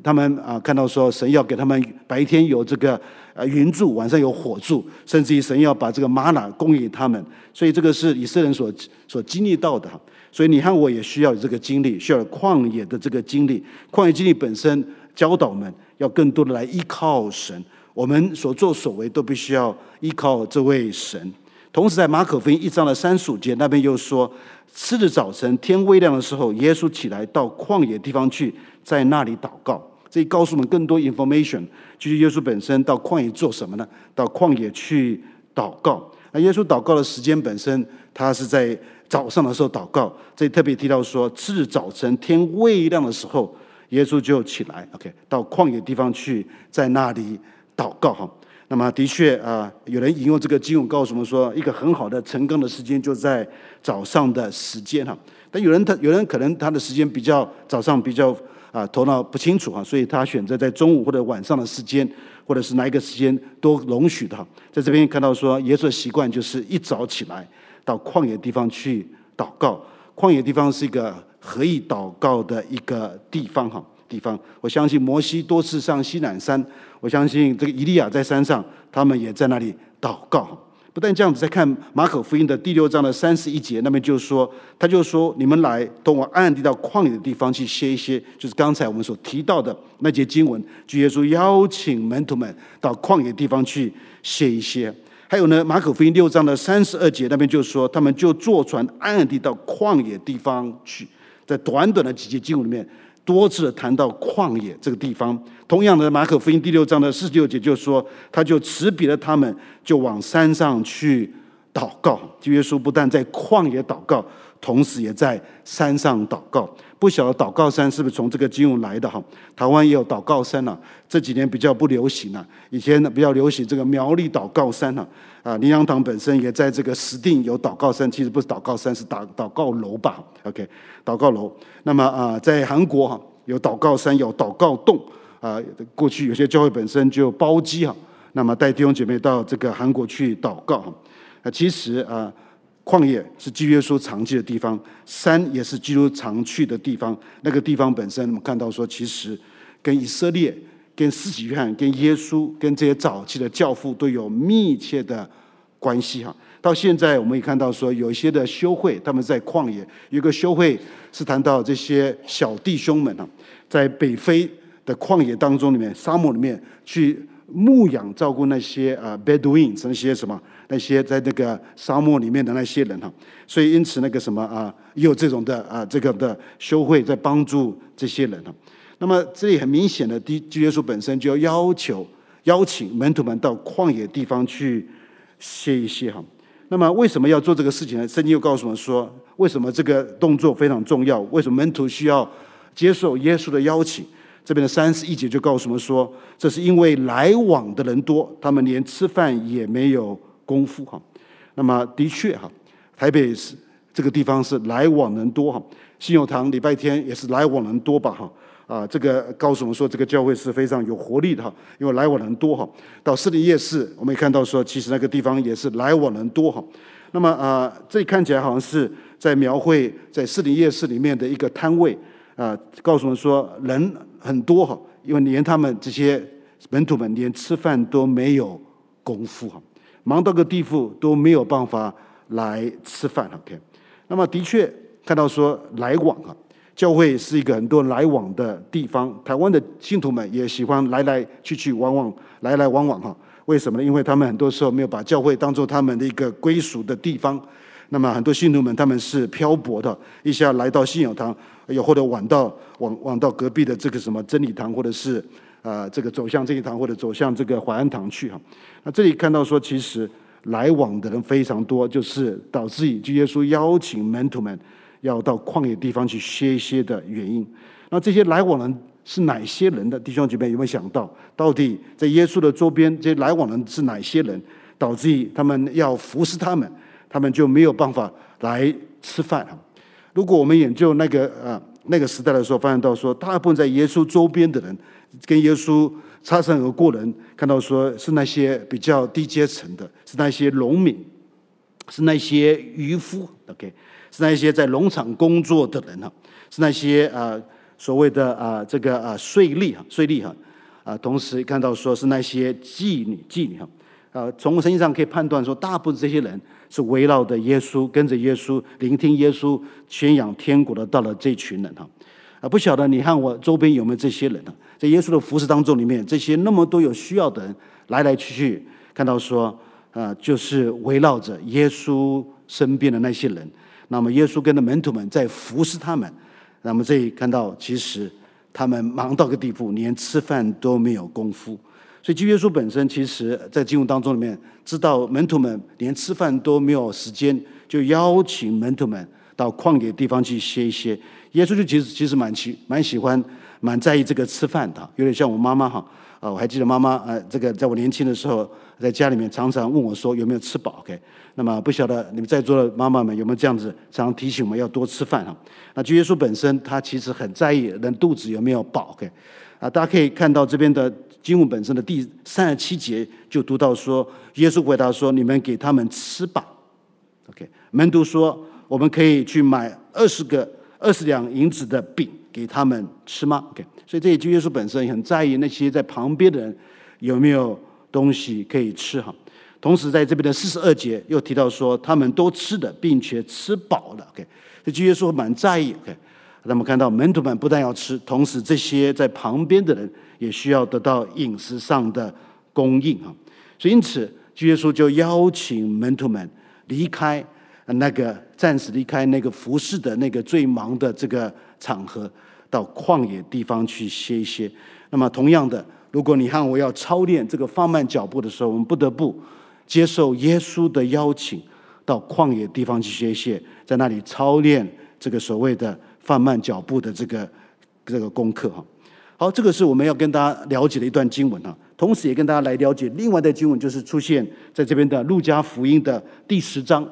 他们啊看到说神要给他们白天有这个呃云柱，晚上有火柱，甚至于神要把这个玛瑙供应他们，所以这个是以色列人所所经历到的哈。所以你和我也需要有这个经历，需要有旷野的这个经历。旷野经历本身教导我们要更多的来依靠神，我们所作所为都必须要依靠这位神。同时，在马可福音一章的三十五节那边又说，次日早晨天微亮的时候，耶稣起来到旷野地方去，在那里祷告。这告诉我们更多 information，就是耶稣本身到旷野做什么呢？到旷野去祷告。那耶稣祷告的时间本身，他是在。早上的时候祷告，这里特别提到说，次日早晨天未亮的时候，耶稣就起来，OK，到旷野地方去，在那里祷告哈。那么的确啊，有人引用这个经文告诉我们说，一个很好的晨更的时间就在早上的时间哈。但有人他有人可能他的时间比较早上比较啊头脑不清楚哈，所以他选择在中午或者晚上的时间，或者是哪一个时间都容许的哈。在这边看到说，耶稣的习惯就是一早起来。到旷野地方去祷告，旷野地方是一个合意祷告的一个地方哈地方。我相信摩西多次上西南山，我相信这个以利亚在山上，他们也在那里祷告。不但这样子，再看马可福音的第六章的三十一节，那边就是说，他就说：“你们来，同我暗暗地到旷野的地方去歇一歇。”就是刚才我们所提到的那节经文，主耶稣邀请门徒们到旷野地方去歇一歇。还有呢，马可福音六章的三十二节那边就是说，他们就坐船暗暗地到旷野地方去，在短短的几节经文里面，多次谈到旷野这个地方。同样的，马可福音第六章的四十六节就说，他就辞别了他们，就往山上去祷告。耶稣不但在旷野祷告，同时也在山上祷告。不晓得祷告山是不是从这个经文来的哈？台湾也有祷告山呐，这几年比较不流行了。以前呢比较流行这个苗栗祷告山呐，啊，林洋堂本身也在这个石碇有祷告山，其实不是祷告山，是祷祷告楼吧？OK，祷告楼。那么啊，在韩国哈有祷告山，有祷告洞啊。过去有些教会本身就包机哈，那么带弟兄姐妹到这个韩国去祷告哈。啊，其实啊。旷野是基督耶稣常去的地方，山也是基督常去的地方。那个地方本身，我们看到说，其实跟以色列、跟施洗约翰、跟耶稣、跟这些早期的教父都有密切的关系哈。到现在，我们也看到说，有一些的修会，他们在旷野有个修会是谈到这些小弟兄们哈，在北非的旷野当中里面，沙漠里面去牧养照顾那些啊 Bedouin 那些什么。那些在那个沙漠里面的那些人哈，所以因此那个什么啊，也有这种的啊，这个的修会在帮助这些人哈。那么这里很明显的，第基督耶稣本身就要要求邀请门徒们到旷野地方去歇一歇哈。那么为什么要做这个事情呢？圣经又告诉我们说，为什么这个动作非常重要？为什么门徒需要接受耶稣的邀请？这边的三十一节就告诉我们说，这是因为来往的人多，他们连吃饭也没有。功夫哈，那么的确哈，台北是这个地方是来往人多哈，信友堂礼拜天也是来往人多吧哈啊，这个告诉我们说这个教会是非常有活力的哈，因为来往人多哈。到四林夜市，我们也看到说，其实那个地方也是来往人多哈。那么啊，这里看起来好像是在描绘在四林夜市里面的一个摊位啊，告诉我们说人很多哈，因为连他们这些门徒们连吃饭都没有功夫哈。忙到个地步都没有办法来吃饭，OK？那么的确看到说来往啊，教会是一个很多来往的地方。台湾的信徒们也喜欢来来去去往往，来来往往哈。为什么呢？因为他们很多时候没有把教会当做他们的一个归属的地方。那么很多信徒们他们是漂泊的，一下来到信仰堂，又或者晚到往往到隔壁的这个什么真理堂，或者是。啊，这个走向这一堂或者走向这个淮安堂去哈，那这里看到说，其实来往的人非常多，就是导致以耶稣邀请门徒们要到旷野地方去歇一歇的原因。那这些来往人是哪些人的弟兄姐妹有没有想到，到底在耶稣的周边这些来往人是哪些人，导致他们要服侍他们，他们就没有办法来吃饭。如果我们研究那个啊那个时代的时候，发现到说，大部分在耶稣周边的人。跟耶稣擦身而过的人，看到说是那些比较低阶层的，是那些农民，是那些渔夫，OK，是那些在农场工作的人哈，是那些啊所谓的啊这个啊税吏哈税吏哈啊，同时看到说是那些妓女妓女哈啊，从圣经上可以判断说，大部分这些人是围绕着耶稣，跟着耶稣，聆听耶稣宣扬天国的到了这群人哈啊，不晓得你看我周边有没有这些人呢？在耶稣的服侍当中里面，这些那么多有需要的人来来去去，看到说啊，就是围绕着耶稣身边的那些人。那么耶稣跟着门徒们在服侍他们，那么这里看到其实他们忙到个地步，连吃饭都没有功夫。所以，基耶稣本身其实在经文当中里面知道门徒们连吃饭都没有时间，就邀请门徒们到旷野地方去歇一歇。耶稣就其实其实蛮喜蛮喜欢蛮在意这个吃饭的，有点像我妈妈哈。啊，我还记得妈妈呃，这个在我年轻的时候，在家里面常常问我说有没有吃饱？OK，那么不晓得你们在座的妈妈们有没有这样子常常提醒我们要多吃饭哈？那主耶稣本身他其实很在意人肚子有没有饱？OK，啊，大家可以看到这边的经文本身的第三十七节就读到说，耶稣回答说：“你们给他们吃吧。”OK，门徒说：“我们可以去买二十个二十两银子的饼给他们吃吗？”OK。所以这也就耶稣本身很在意那些在旁边的人有没有东西可以吃哈。同时在这边的四十二节又提到说，他们都吃的，并且吃饱了。OK，这耶稣蛮在意。OK，那么看到门徒们不但要吃，同时这些在旁边的人也需要得到饮食上的供应哈。所以因此，耶稣就邀请门徒们离开那个暂时离开那个服侍的那个最忙的这个场合。到旷野地方去歇一歇。那么，同样的，如果你和我要操练这个放慢脚步的时候，我们不得不接受耶稣的邀请，到旷野地方去歇一歇，在那里操练这个所谓的放慢脚步的这个这个功课哈。好，这个是我们要跟大家了解的一段经文哈。同时，也跟大家来了解另外的经文，就是出现在这边的路加福音的第十章。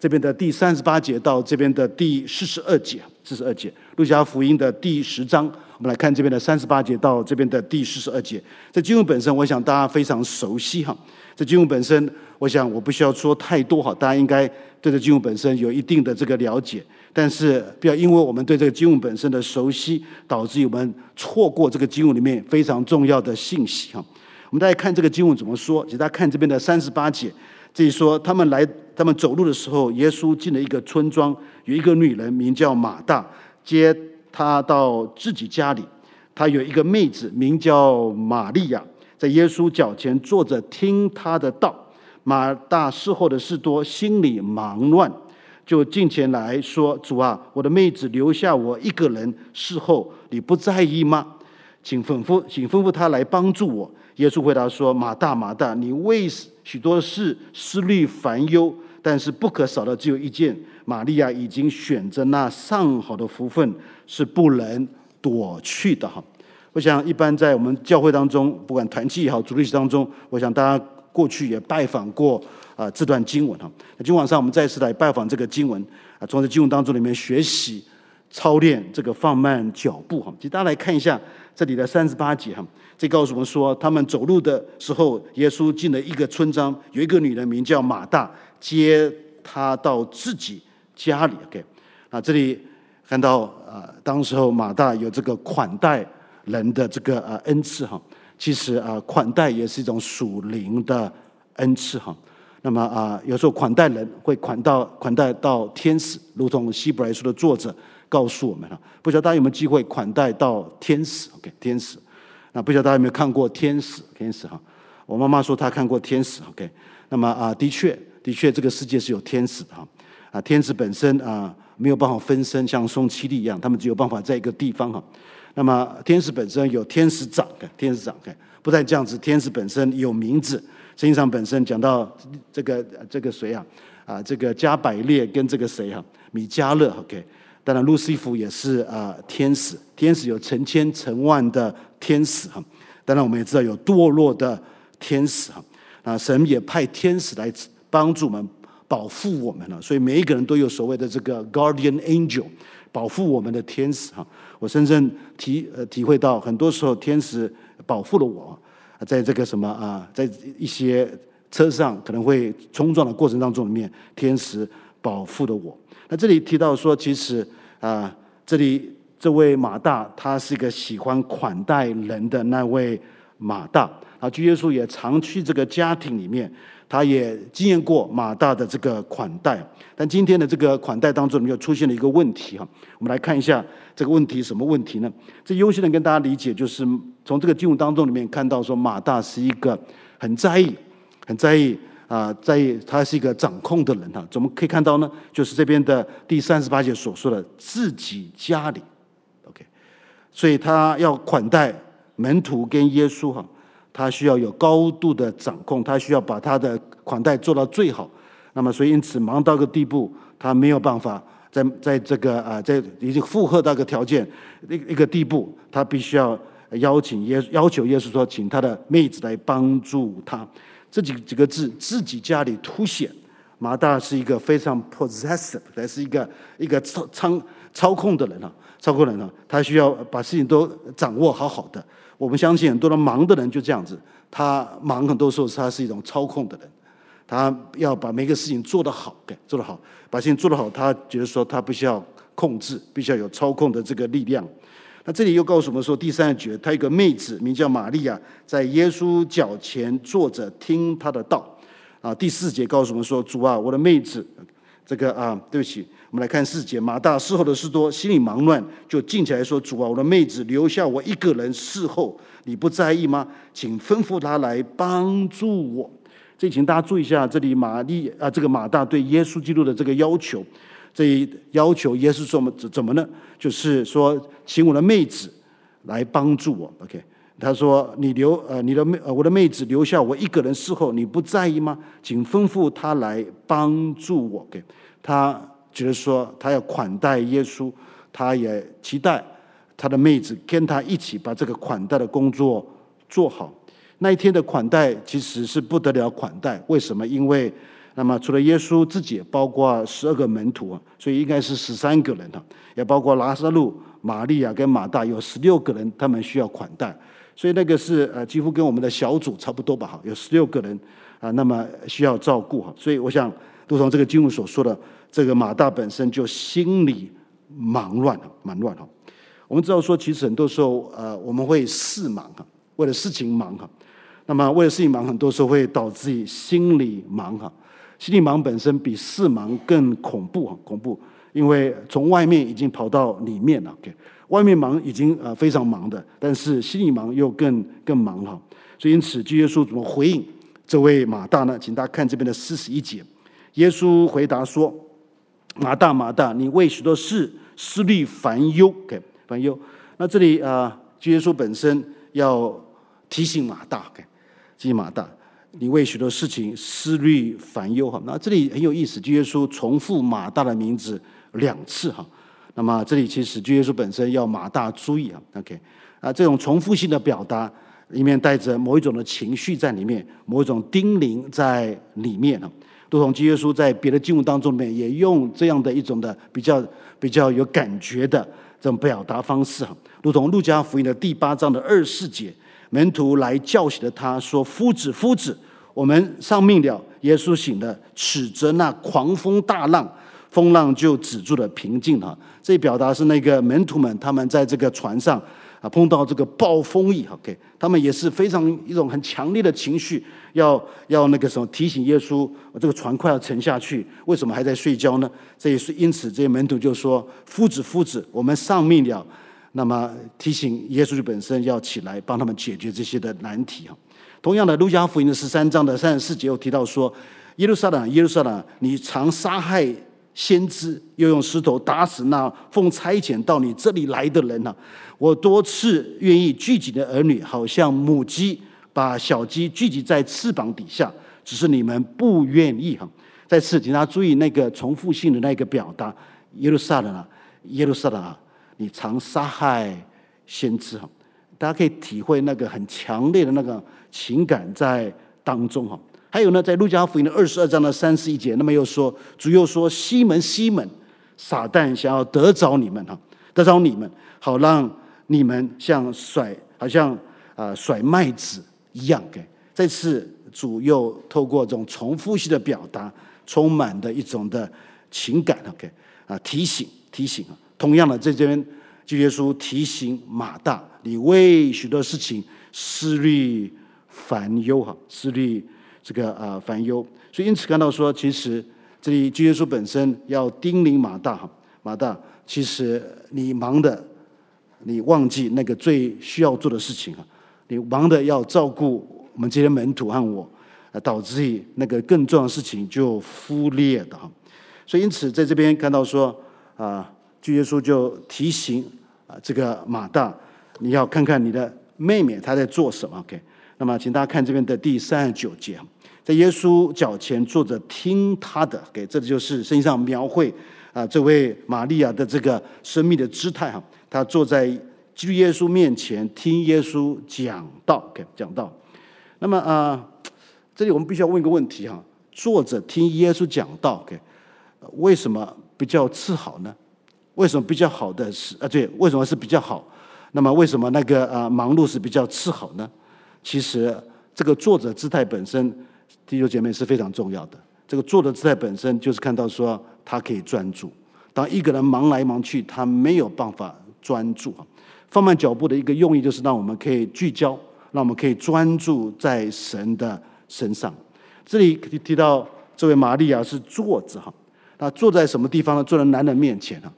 这边的第三十八节到这边的第四十二节，四十二节，路加福音的第十章，我们来看这边的三十八节到这边的第四十二节。这经文本身，我想大家非常熟悉哈。这经文本身，我想我不需要说太多哈，大家应该对这经文本身有一定的这个了解。但是不要因为我们对这个经文本身的熟悉，导致我们错过这个经文里面非常重要的信息哈。我们大家看这个经文怎么说？请大家看这边的三十八节。这里说，他们来，他们走路的时候，耶稣进了一个村庄，有一个女人名叫马大，接他到自己家里。他有一个妹子名叫玛利亚，在耶稣脚前坐着听他的道。马大事后的事多，心里忙乱，就进前来说：“主啊，我的妹子留下我一个人事后，你不在意吗？请吩咐，请吩咐他来帮助我。”耶稣回答说：“马大，马大，你为许多事思虑烦忧，但是不可少的只有一件。玛利亚已经选择那上好的福分，是不能躲去的。”哈，我想一般在我们教会当中，不管团契也好，主日学当中，我想大家过去也拜访过啊这段经文哈。那今晚上我们再次来拜访这个经文啊，从这经文当中里面学习操练这个放慢脚步哈。请大家来看一下这里的三十八节哈。这告诉我们说，他们走路的时候，耶稣进了一个村庄，有一个女人名叫马大，接他到自己家里。OK，那这里看到啊，当时候马大有这个款待人的这个呃恩赐哈。其实啊，款待也是一种属灵的恩赐哈。那么啊，有时候款待人会款到款待到天使，如同希伯来书的作者告诉我们哈。不知道大家有没有机会款待到天使？OK，天使。那不晓得大家有没有看过天使？天使哈，我妈妈说她看过天使。OK，那么啊，的确，的确，这个世界是有天使的哈。啊，天使本身啊没有办法分身，像宋七力一样，他们只有办法在一个地方哈。那么天使本身有天使长的，天使长的，不但这样子，天使本身有名字。圣经上本身讲到这个这个谁啊？啊，这个加百列跟这个谁哈？米迦勒。OK。当然，路西弗也是啊，天使。天使有成千成万的天使哈。当然，我们也知道有堕落的天使哈。啊，神也派天使来帮助我们、保护我们了。所以，每一个人都有所谓的这个 guardian angel，保护我们的天使哈。我深深体呃体会到，很多时候天使保护了我，在这个什么啊，在一些车上可能会冲撞的过程当中里面，天使保护了我。那这里提到说，其实啊，这里这位马大，他是一个喜欢款待人的那位马大。啊，主耶稣也常去这个家庭里面，他也经验过马大的这个款待。但今天的这个款待当中，又出现了一个问题哈。我们来看一下这个问题什么问题呢？这优先的跟大家理解，就是从这个经文当中里面看到说，马大是一个很在意、很在意。啊，在意他是一个掌控的人哈，怎么可以看到呢？就是这边的第三十八节所说的自己家里，OK，所以他要款待门徒跟耶稣哈，他需要有高度的掌控，他需要把他的款待做到最好。那么，所以因此忙到个地步，他没有办法在在这个啊，在已经负荷到个条件一一个地步，他必须要邀请耶要求耶稣说，请他的妹子来帮助他。这几几个字，自己家里凸显，马大是一个非常 possessive，还是一个一个操操操控的人啊，操控人啊，他需要把事情都掌握好好的。我们相信很多的忙的人就这样子，他忙很多时候他是一种操控的人，他要把每个事情做得好，对，做得好，把事情做得好，他觉得说他不需要控制，必须要有操控的这个力量。那这里又告诉我们说，第三节，他一个妹子名叫玛利亚，在耶稣脚前坐着听他的道。啊，第四节告诉我们说，主啊，我的妹子，这个啊，对不起，我们来看四节，马大伺候的事多，心里忙乱，就静起来说，主啊，我的妹子留下我一个人伺候，你不在意吗？请吩咐他来帮助我。这请大家注意一下，这里玛利啊，这个马大对耶稣基督的这个要求。这一要求耶稣说么怎怎么呢？就是说，请我的妹子来帮助我。OK，他说：“你留呃你的妹呃我的妹子留下我一个人伺候，你不在意吗？请吩咐他来帮助我。”OK，他觉得说他要款待耶稣，他也期待他的妹子跟他一起把这个款待的工作做好。那一天的款待其实是不得了款待，为什么？因为那么，除了耶稣自己，包括十二个门徒啊，所以应该是十三个人啊，也包括拉撒路、玛利亚跟马大，有十六个人，他们需要款待。所以那个是呃，几乎跟我们的小组差不多吧？哈，有十六个人啊，那么需要照顾哈。所以我想，如同这个经文所说的，这个马大本身就心里忙乱，忙乱哈。我们知道说，其实很多时候呃，我们会事忙哈，为了事情忙哈。那么为了事情忙，很多时候会导致于心里忙哈。心里忙本身比事忙更恐怖哈，恐怖！因为从外面已经跑到里面了，OK，外面忙已经啊非常忙的，但是心里忙又更更忙哈。所以因此，主耶稣怎么回应这位马大呢？请大家看这边的四十一节，耶稣回答说：“马大，马大，你为许多事思虑烦忧，OK，烦忧。那这里啊，主耶稣本身要提醒马大，OK，提醒马大。”你为许多事情思虑烦忧哈，那这里很有意思，主耶稣重复马大的名字两次哈。那么这里其实主耶稣本身要马大注意啊，OK 啊，这种重复性的表达里面带着某一种的情绪在里面，某一种叮咛在里面啊。如同主耶稣在别的经文当中里面也用这样的一种的比较比较有感觉的这种表达方式哈，如同路加福音的第八章的二十四节。门徒来叫醒了他，说：“夫子，夫子，我们丧命了。”耶稣醒了，指着那狂风大浪，风浪就止住了，平静了。这表达是那个门徒们，他们在这个船上啊，碰到这个暴风雨，OK，他们也是非常一种很强烈的情绪，要要那个什么提醒耶稣，这个船快要沉下去，为什么还在睡觉呢？这也是因此，这些门徒就说：“夫子，夫子，我们丧命了。”那么提醒耶稣本身要起来帮他们解决这些的难题哈。同样的，路加福音的十三章的三十四节又提到说：“耶路撒冷，耶路撒冷，你常杀害先知，又用石头打死那奉差遣到你这里来的人呐！我多次愿意聚集的儿女，好像母鸡把小鸡聚集在翅膀底下，只是你们不愿意哈。”再次，请大家注意那个重复性的那个表达：“耶路撒冷啊，耶路撒冷啊。”你常杀害先知哈，大家可以体会那个很强烈的那个情感在当中哈。还有呢，在路加福音的二十二章的三十一节，那么又说，主又说：“西门，西门，撒旦想要得着你们哈，得着你们，好让你们像甩，好像啊甩麦子一样。”给这次主又透过这种重复性的表达，充满的一种的情感，OK 啊，提醒提醒啊。同样的，在这边，主耶稣提醒马大，你为许多事情思虑烦忧哈，思虑这个啊烦忧。所以因此看到说，其实这里主耶稣本身要叮咛马大哈，马大，其实你忙的，你忘记那个最需要做的事情啊，你忙的要照顾我们这些门徒和我，导致于那个更重要的事情就忽略的哈。所以因此在这边看到说啊，主耶稣就提醒啊这个马大，你要看看你的妹妹她在做什么。OK，那么请大家看这边的第三十九节，在耶稣脚前坐着听他的。给、这就是圣经上描绘啊这位玛利亚的这个生命的姿态哈。他坐在基督耶稣面前听耶稣讲道给讲道。那么啊，这里我们必须要问一个问题哈：坐着听耶稣讲道给为什么比较次好呢？为什么比较好的是啊？对，为什么是比较好？那么为什么那个啊忙碌是比较次好呢？其实这个坐着姿态本身，弟兄姐妹是非常重要的。这个坐的姿态本身就是看到说他可以专注。当一个人忙来忙去，他没有办法。专注啊，放慢脚步的一个用意就是让我们可以聚焦，让我们可以专注在神的身上。这里提到这位玛利亚是坐着哈，那坐在什么地方呢？坐在男人面前啊，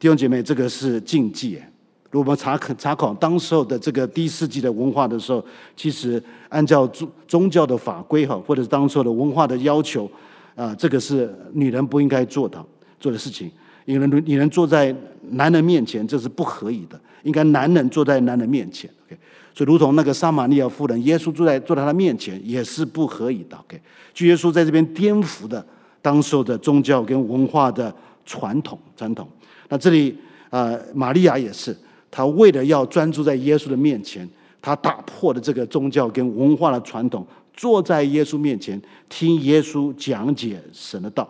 弟兄姐妹，这个是禁忌。如果我们查考查考当时候的这个第一世纪的文化的时候，其实按照宗宗教的法规哈，或者是当时候的文化的要求啊，这个是女人不应该做的做的事情。女人女人坐在男人面前，这是不可以的。应该男人坐在男人面前。OK，所以如同那个撒玛利亚妇人，耶稣坐在坐在他面前，也是不可以的。OK，就耶稣在这边颠覆的当时候的宗教跟文化的传统传统。那这里啊、玛利亚也是，他为了要专注在耶稣的面前，他打破了这个宗教跟文化的传统，坐在耶稣面前听耶稣讲解神的道。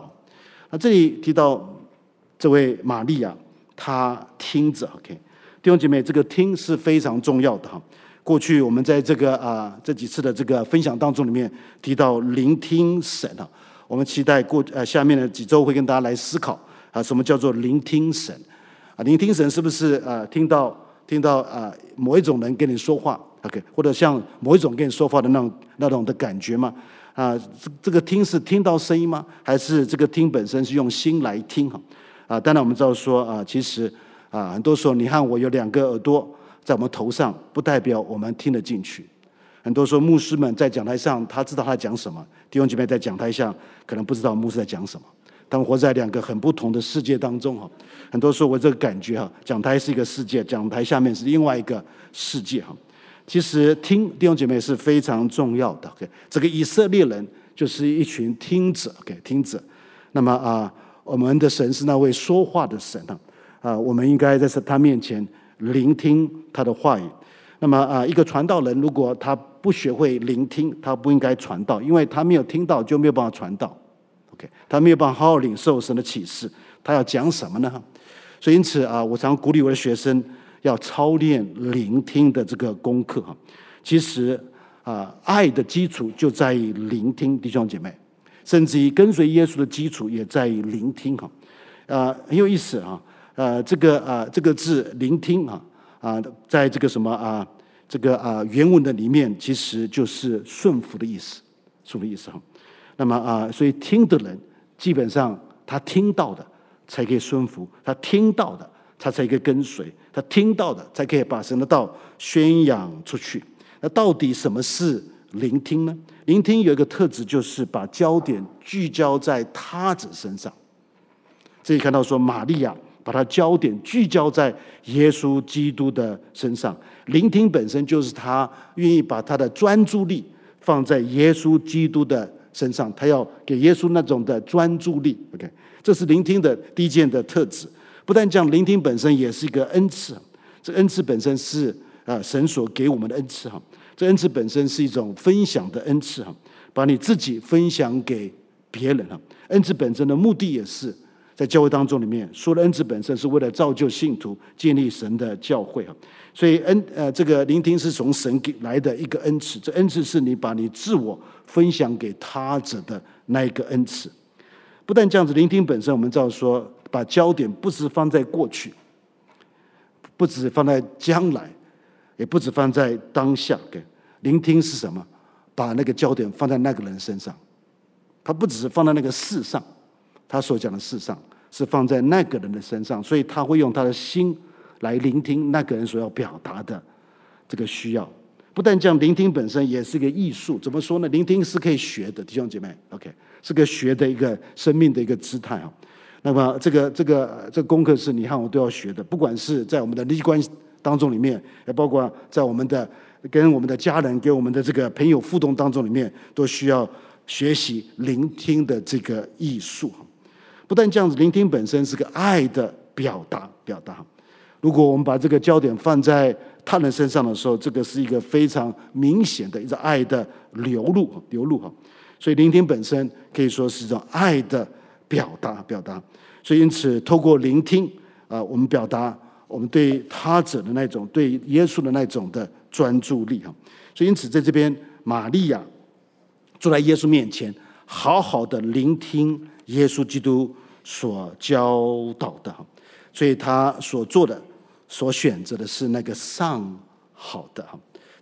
那这里提到。这位玛利亚，她听着，OK，弟兄姐妹，这个听是非常重要的哈。过去我们在这个啊这几次的这个分享当中里面提到聆听神啊，我们期待过呃下面的几周会跟大家来思考啊，什么叫做聆听神啊？聆听神是不是啊听到听到啊某一种人跟你说话，OK，或者像某一种跟你说话的那种那种的感觉吗？啊，这这个听是听到声音吗？还是这个听本身是用心来听哈？啊，当然我们知道说啊，其实啊，很多时候你和我有两个耳朵在我们头上，不代表我们听得进去。很多时候牧师们在讲台上，他知道他讲什么；弟兄姐妹在讲台上，可能不知道牧师在讲什么。他们活在两个很不同的世界当中哈。很多时候我这个感觉哈，讲台是一个世界，讲台下面是另外一个世界哈。其实听弟兄姐妹是非常重要的。OK，这个以色列人就是一群听者，OK，听者。那么啊。我们的神是那位说话的神啊，啊，我们应该在他面前聆听他的话语。那么啊，一个传道人如果他不学会聆听，他不应该传道，因为他没有听到就没有办法传道。他没有办法好好领受神的启示，他要讲什么呢？所以因此啊，我常鼓励我的学生要操练聆听的这个功课哈。其实啊，爱的基础就在于聆听，弟兄姐妹。甚至于跟随耶稣的基础也在于聆听哈，啊，很有意思啊，呃，这个啊，这个字聆听啊，啊，在这个什么啊，这个啊原文的里面其实就是顺服的意思，顺服的意思哈。那么啊，所以听的人基本上他听到的才可以顺服，他听到的他才可以跟随，他听到的才可以把神的道宣扬出去。那到底什么是聆听呢？聆听有一个特质，就是把焦点聚焦在他者身上。这里看到说，玛利亚把他焦点聚焦在耶稣基督的身上。聆听本身就是他愿意把他的专注力放在耶稣基督的身上，他要给耶稣那种的专注力。OK，这是聆听的第一件的特质。不但讲，聆听本身也是一个恩赐。这恩赐本身是啊神所给我们的恩赐哈。这恩赐本身是一种分享的恩赐哈，把你自己分享给别人哈。恩赐本身的目的也是在教会当中里面说的，恩赐本身是为了造就信徒、建立神的教会啊。所以恩呃，这个聆听是从神给来的一个恩赐，这恩赐是你把你自我分享给他者的那一个恩赐。不但这样子，聆听本身我们知道说，把焦点不止放在过去，不只放在将来，也不只放在当下。给聆听是什么？把那个焦点放在那个人身上，他不只是放在那个事上，他所讲的事上是放在那个人的身上，所以他会用他的心来聆听那个人所要表达的这个需要。不但这样，聆听本身也是一个艺术。怎么说呢？聆听是可以学的，弟兄姐妹，OK，是个学的一个生命的一个姿态啊。那么这个这个这功课是你和我都要学的，不管是在我们的人际关系当中里面，也包括在我们的跟我们的家人、跟我们的这个朋友互动当中里面，都需要学习聆听的这个艺术。不但这样子，聆听本身是个爱的表达，表达。如果我们把这个焦点放在他人身上的时候，这个是一个非常明显的一个爱的流露，流露哈。所以聆听本身可以说是一种爱的表达，表达。所以因此，透过聆听啊，我们表达我们对他者的那种对耶稣的那种的专注力哈。所以因此，在这边，玛利亚坐在耶稣面前，好好的聆听耶稣基督所教导的。所以他所做的。所选择的是那个上好的，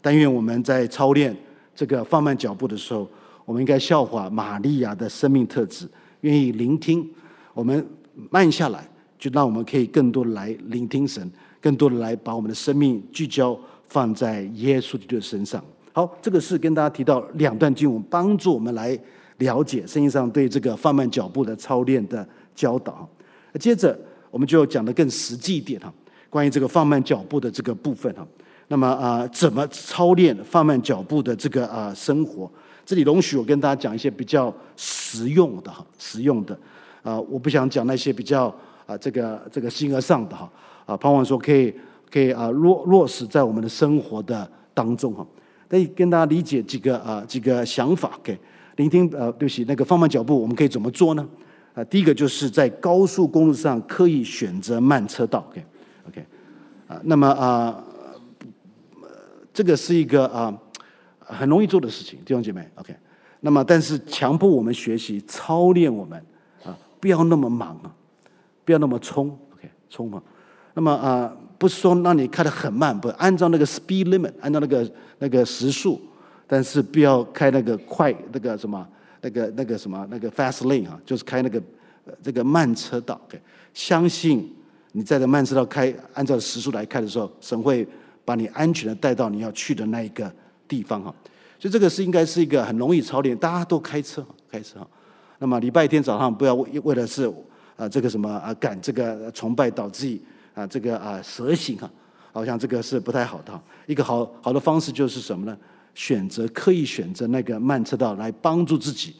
但愿我们在操练这个放慢脚步的时候，我们应该效法玛利亚的生命特质，愿意聆听。我们慢下来，就让我们可以更多的来聆听神，更多的来把我们的生命聚焦放在耶稣基督的身上。好，这个是跟大家提到两段经文，帮助我们来了解圣经上对这个放慢脚步的操练的教导。接着，我们就讲得更实际一点哈。关于这个放慢脚步的这个部分哈，那么啊，怎么操练放慢脚步的这个啊生活？这里容许我跟大家讲一些比较实用的哈，实用的啊，我不想讲那些比较啊这个这个形而上的哈啊，盼望说可以可以啊落落实在我们的生活的当中哈。可以跟大家理解几个啊几个想法给聆听呃，对不起，那个放慢脚步我们可以怎么做呢？啊，第一个就是在高速公路上刻意选择慢车道 OK，OK，啊，那么啊，这个是一个啊很容易做的事情，弟兄姐妹。OK，那么但是强迫我们学习操练我们啊，不要那么忙啊，不要那么冲。OK，冲嘛。那么啊，不是说让你开得很慢，不按照那个 speed limit，按照那个那个时速，但是不要开那个快那个什么那个那个什么那个 fast lane 啊，就是开那个呃这个慢车道。OK，相信。你在这慢车道开，按照时速来开的时候，神会把你安全的带到你要去的那一个地方哈。所以这个是应该是一个很容易操练，大家都开车，开车哈。那么礼拜天早上不要为为了是啊这个什么啊赶这个崇拜导致啊这个啊蛇行哈，好像这个是不太好的哈。一个好好的方式就是什么呢？选择刻意选择那个慢车道来帮助自己，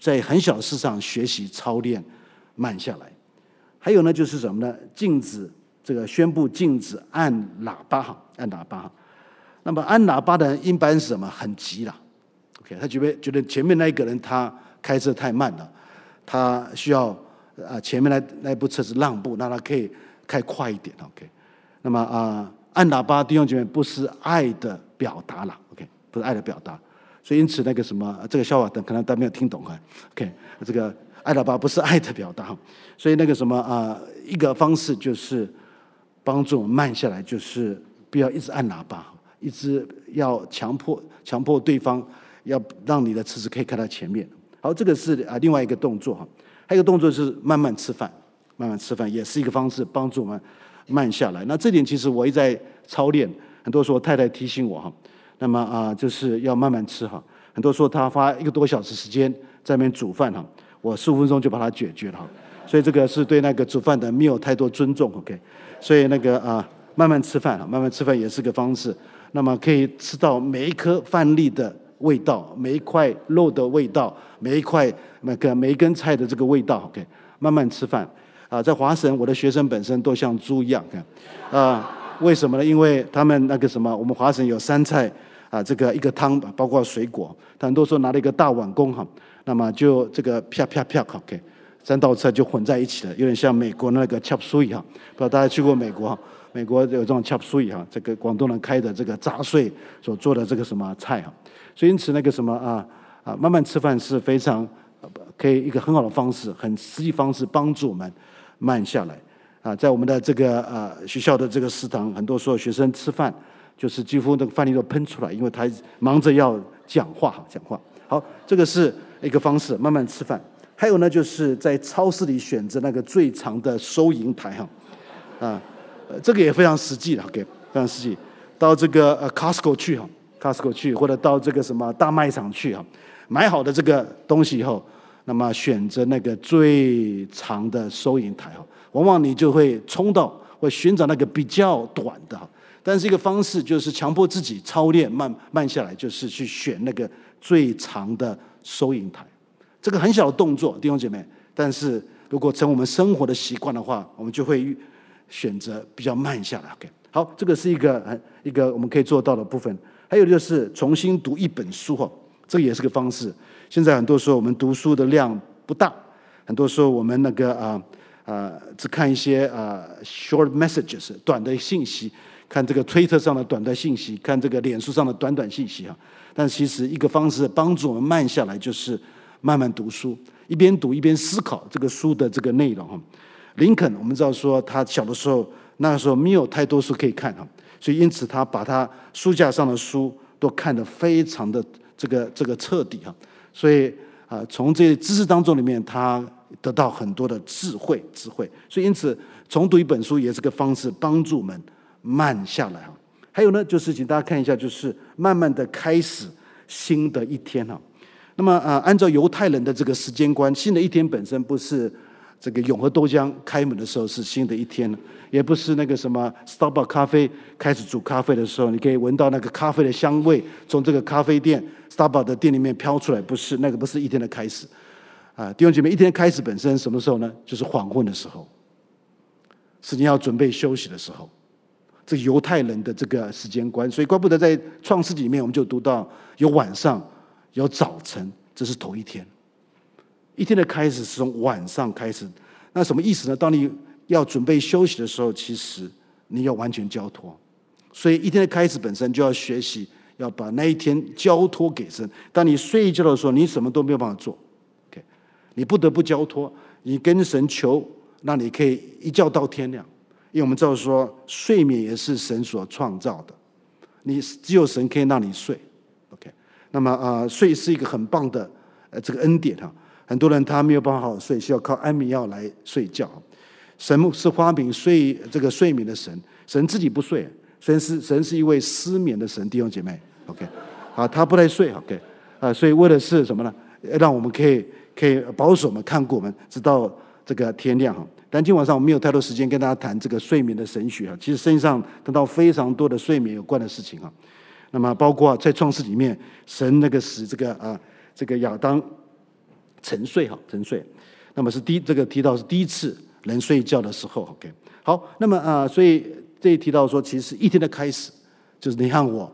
在很小的事上学习操练慢下来。还有呢，就是什么呢？禁止这个宣布禁止按喇叭哈，按喇叭哈。那么按喇叭的人一般是什么？很急了。OK，他觉得觉得前面那一个人他开车太慢了，他需要啊前面那那部车子让步，让他可以开快一点。OK，那么啊按喇叭弟兄姐妹不是爱的表达了。不是爱的表达。所以因此那个什么这个笑话等可能大家没有听懂啊。OK，这个。爱喇叭不是爱的表达，所以那个什么啊，一个方式就是帮助我们慢下来，就是不要一直按喇叭，一直要强迫强迫对方要让你的车子可以开到前面。好，这个是啊另外一个动作哈，还有一个动作是慢慢吃饭，慢慢吃饭也是一个方式帮助我们慢下来。那这点其实我一直在操练，很多时候太太提醒我哈，那么啊就是要慢慢吃哈，很多时候她花一个多小时时间在那边煮饭哈。我十五分钟就把它解决了哈，所以这个是对那个煮饭的没有太多尊重，OK？所以那个啊，慢慢吃饭，慢慢吃饭也是个方式。那么可以吃到每一颗饭粒的味道，每一块肉的味道，每一块那个每一根菜的这个味道，OK？慢慢吃饭啊，在华神，我的学生本身都像猪一样，看啊，为什么呢？因为他们那个什么，我们华神有三菜啊，这个一个汤，包括水果，他很多时候拿了一个大碗公哈。那么就这个啪啪啪，OK，三道菜就混在一起了，有点像美国那个 chop s u e 哈，不知道大家去过美国哈？美国有这种 chop s u e 哈，这个广东人开的这个杂碎所做的这个什么菜哈，所以因此那个什么啊啊，慢慢吃饭是非常可以一个很好的方式，很实际方式帮助我们慢下来。啊，在我们的这个呃学校的这个食堂，很多时候学生吃饭就是几乎那个饭粒都喷出来，因为他忙着要讲话讲话。好，这个是一个方式，慢慢吃饭。还有呢，就是在超市里选择那个最长的收银台哈，啊，这个也非常实际的，OK，非常实际。到这个呃 Costco 去哈，Costco 去，或者到这个什么大卖场去哈，买好的这个东西以后，那么选择那个最长的收银台哈，往往你就会冲到或寻找那个比较短的哈。但是一个方式就是强迫自己操练慢慢下来，就是去选那个最长的收银台。这个很小的动作，弟兄姐妹，但是如果成我们生活的习惯的话，我们就会选择比较慢下来。OK，好，这个是一个很一个我们可以做到的部分。还有就是重新读一本书哈，这个也是个方式。现在很多时候我们读书的量不大，很多时候我们那个啊啊只看一些啊 short messages 短的信息，看这个推特上的短的信息，看这个脸书上的短短信息哈。但其实一个方式帮助我们慢下来就是。慢慢读书，一边读一边思考这个书的这个内容哈。林肯，我们知道说他小的时候，那个时候没有太多书可以看哈，所以因此他把他书架上的书都看得非常的这个这个彻底哈。所以啊，从这知识当中里面，他得到很多的智慧智慧。所以因此重读一本书也是个方式，帮助我们慢下来哈。还有呢，就是请大家看一下，就是慢慢的开始新的一天哈。那么啊，按照犹太人的这个时间观，新的一天本身不是这个永和豆浆开门的时候是新的一天，也不是那个什么 Starbucks 咖啡开始煮咖啡的时候，你可以闻到那个咖啡的香味从这个咖啡店 Starbucks 的店里面飘出来，不是那个不是一天的开始啊，弟兄姐妹，一天开始本身什么时候呢？就是黄昏的时候，是你要准备休息的时候。这犹太人的这个时间观，所以怪不得在创世纪里面我们就读到有晚上。有早晨，这是头一天。一天的开始是从晚上开始，那什么意思呢？当你要准备休息的时候，其实你要完全交托。所以一天的开始本身就要学习，要把那一天交托给神。当你睡觉的时候，你什么都没有办法做，OK？你不得不交托，你跟神求，那你可以一觉到天亮。因为我们知道说，睡眠也是神所创造的，你只有神可以让你睡，OK。那么啊，睡是一个很棒的呃这个恩典哈。很多人他没有办法好好睡，需要靠安眠药来睡觉。神是发明睡这个睡眠的神，神自己不睡，神是神是一位失眠的神，弟兄姐妹，OK，啊，他不太睡，OK，啊，所以为的是什么呢？让我们可以可以保守我们看顾我们，直到这个天亮哈。但今晚上我没有太多时间跟大家谈这个睡眠的神学啊。其实圣经上谈到非常多的睡眠有关的事情哈。那么，包括在创世里面，神那个使这个啊，这个亚当沉睡哈，沉睡。那么是第这个提到是第一次人睡觉的时候，OK。好，那么啊，所以这一提到说，其实一天的开始，就是你看我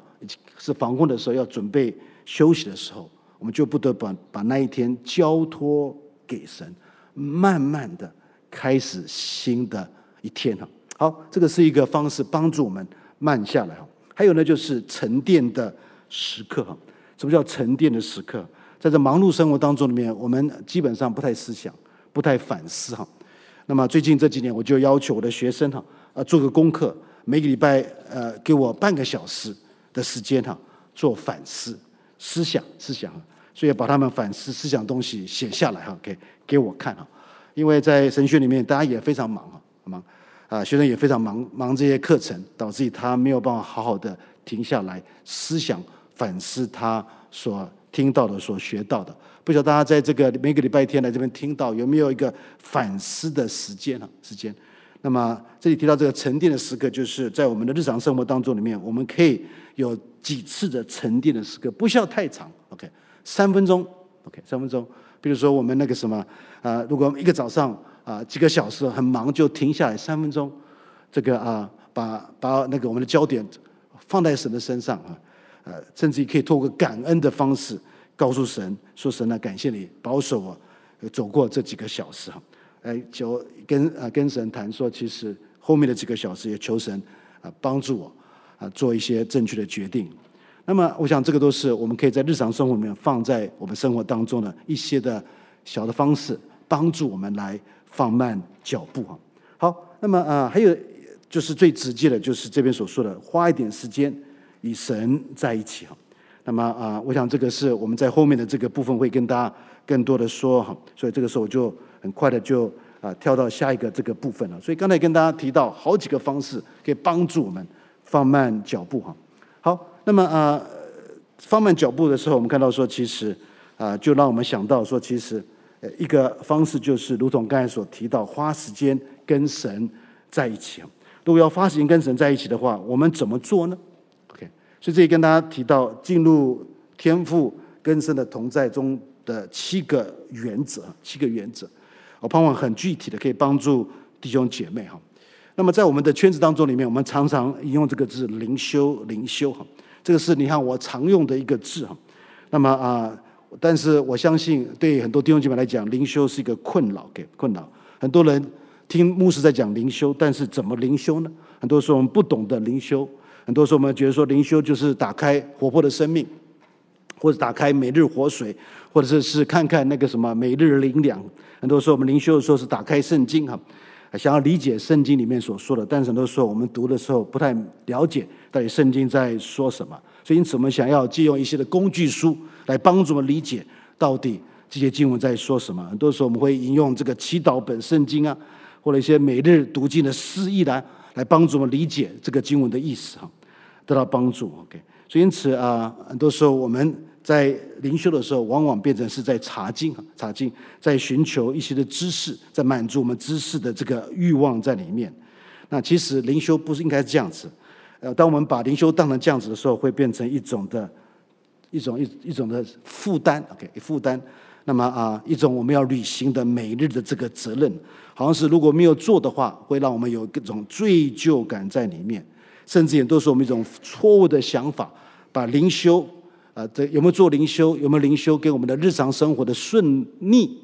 是黄昏的时候要准备休息的时候，我们就不得把把那一天交托给神，慢慢的开始新的一天哈。好，这个是一个方式，帮助我们慢下来哈。还有呢，就是沉淀的时刻哈。什么叫沉淀的时刻？在这忙碌生活当中里面，我们基本上不太思想，不太反思哈。那么最近这几年，我就要求我的学生哈，啊，做个功课，每个礼拜呃，给我半个小时的时间哈，做反思、思想、思想。所以把他们反思、思想东西写下来哈，给给我看哈。因为在神学里面，大家也非常忙哈，忙。啊，学生也非常忙，忙这些课程，导致他没有办法好好的停下来思想反思他所听到的、所学到的。不晓得大家在这个每个礼拜天来这边听到有没有一个反思的时间啊？时间。那么这里提到这个沉淀的时刻，就是在我们的日常生活当中里面，我们可以有几次的沉淀的时刻，不需要太长，OK，三分钟，OK，三分钟。比如说我们那个什么啊，如果一个早上。啊，几个小时很忙，就停下来三分钟，这个啊，把把那个我们的焦点放在神的身上啊，呃，甚至于可以透过感恩的方式告诉神说：“神啊，感谢你保守我走过这几个小时哈。”哎，就跟啊跟神谈说，其实后面的几个小时也求神啊帮助我啊做一些正确的决定。那么，我想这个都是我们可以在日常生活里面放在我们生活当中的一些的小的方式，帮助我们来。放慢脚步哈。好，那么啊，还有就是最直接的，就是这边所说的，花一点时间与神在一起哈。那么啊，我想这个是我们在后面的这个部分会跟大家更多的说哈。所以这个时候我就很快的就啊跳到下一个这个部分了。所以刚才跟大家提到好几个方式可以帮助我们放慢脚步哈。好，那么啊，放慢脚步的时候，我们看到说，其实啊，就让我们想到说，其实。呃，一个方式就是，如同刚才所提到，花时间跟神在一起。如果要花时间跟神在一起的话，我们怎么做呢？OK，所以这里跟大家提到进入天赋跟神的同在中的七个原则，七个原则，我盼望很具体的可以帮助弟兄姐妹哈。那么在我们的圈子当中里面，我们常常引用这个字“灵修”，灵修哈，这个是你看我常用的一个字哈。那么啊。但是我相信，对很多弟兄姐妹来讲，灵修是一个困扰，给困扰。很多人听牧师在讲灵修，但是怎么灵修呢？很多时候我们不懂得灵修，很多时候我们觉得说灵修就是打开活泼的生命，或者打开每日活水，或者是是看看那个什么每日灵粮。很多时候我们灵修的时候是打开圣经哈，想要理解圣经里面所说的，但是很多时候我们读的时候不太了解到底圣经在说什么。所以，因此我们想要借用一些的工具书来帮助我们理解到底这些经文在说什么。很多时候我们会引用这个祈祷本圣经啊，或者一些每日读经的释义来来帮助我们理解这个经文的意思哈，得到帮助。OK，所以因此啊，很多时候我们在灵修的时候，往往变成是在查经、查经，在寻求一些的知识，在满足我们知识的这个欲望在里面。那其实灵修不是应该是这样子。呃，当我们把灵修当成这样子的时候，会变成一种的，一种一一种的负担，OK，负担。那么啊，一种我们要履行的每日的这个责任，好像是如果没有做的话，会让我们有各种罪疚感在里面，甚至也都是我们一种错误的想法，把灵修啊，这有没有做灵修，有没有灵修跟我们的日常生活的顺逆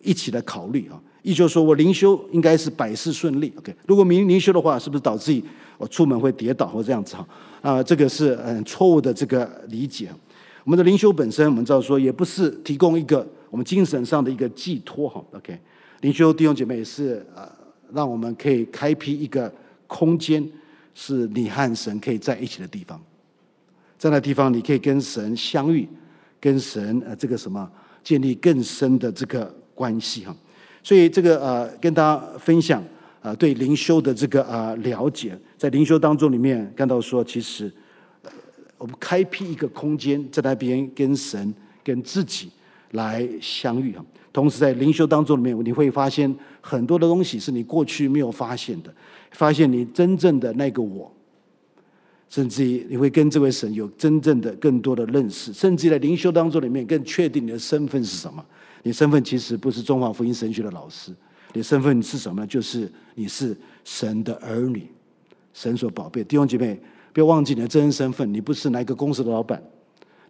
一起来考虑啊。也就是说，我灵修应该是百事顺利，OK。如果没灵修的话，是不是导致我出门会跌倒或这样子哈？啊，这个是很错误的这个理解。我们的灵修本身，我们知道说，也不是提供一个我们精神上的一个寄托哈，OK。灵修弟兄姐妹是啊，让我们可以开辟一个空间，是你和神可以在一起的地方。在那地方，你可以跟神相遇，跟神呃这个什么建立更深的这个关系哈。所以这个呃，跟大家分享啊，对灵修的这个啊了解，在灵修当中里面看到说，其实我们开辟一个空间，在那边跟神、跟自己来相遇啊。同时在灵修当中里面，你会发现很多的东西是你过去没有发现的，发现你真正的那个我，甚至于你会跟这位神有真正的更多的认识，甚至在灵修当中里面更确定你的身份是什么。你身份其实不是中华福音神学的老师，你身份是什么呢？就是你是神的儿女，神所宝贝。弟兄姐妹，不要忘记你的真实身份。你不是哪一个公司的老板，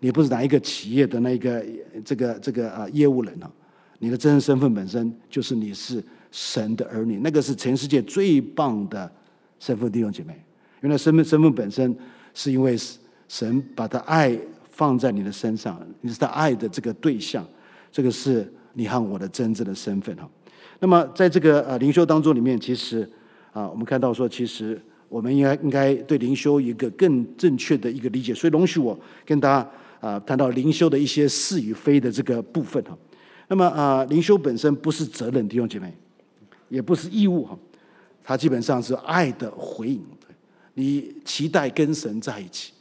你不是哪一个企业的那一个这个这个啊业务人啊。你的真实身份本身就是你是神的儿女，那个是全世界最棒的身份。弟兄姐妹，原来身份身份本身是因为神把他爱放在你的身上，你是他爱的这个对象。这个是你和我的真正的身份哈。那么在这个呃灵修当中里面，其实啊，我们看到说，其实我们应该应该对灵修一个更正确的一个理解。所以容许我跟大家啊谈到灵修的一些是与非的这个部分哈。那么啊，灵修本身不是责任，弟兄姐妹，也不是义务哈，它基本上是爱的回应。你期待跟神在一起，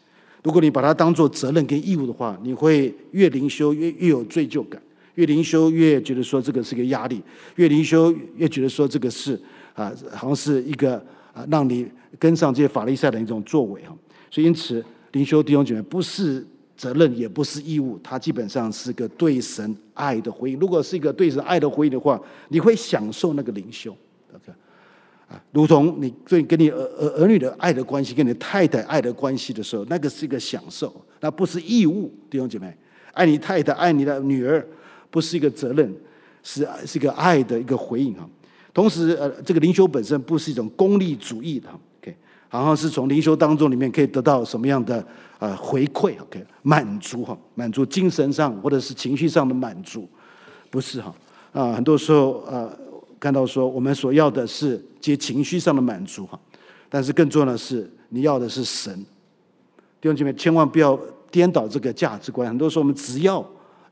如果你把它当做责任跟义务的话，你会越灵修越越有罪疚感。越灵修越觉得说这个是个压力，越灵修越觉得说这个是啊，好像是一个啊，让你跟上这些法利赛的一种作为哈。所以因此，灵修弟兄姐妹不是责任，也不是义务，它基本上是个对神爱的回应。如果是一个对神爱的回应的话，你会享受那个灵修，OK 啊，如同你对跟你儿儿儿女的爱的关系，跟你太太爱的关系的时候，那个是一个享受，那不是义务，弟兄姐妹，爱你太太，爱你的女儿。不是一个责任，是是一个爱的一个回应哈。同时，呃，这个灵修本身不是一种功利主义的，OK，好像是从灵修当中里面可以得到什么样的呃回馈，OK，满足哈，满足精神上或者是情绪上的满足，不是哈啊。很多时候呃，看到说，我们所要的是接情绪上的满足哈，但是更重要的是，你要的是神。弟兄姐妹，千万不要颠倒这个价值观。很多时候我们只要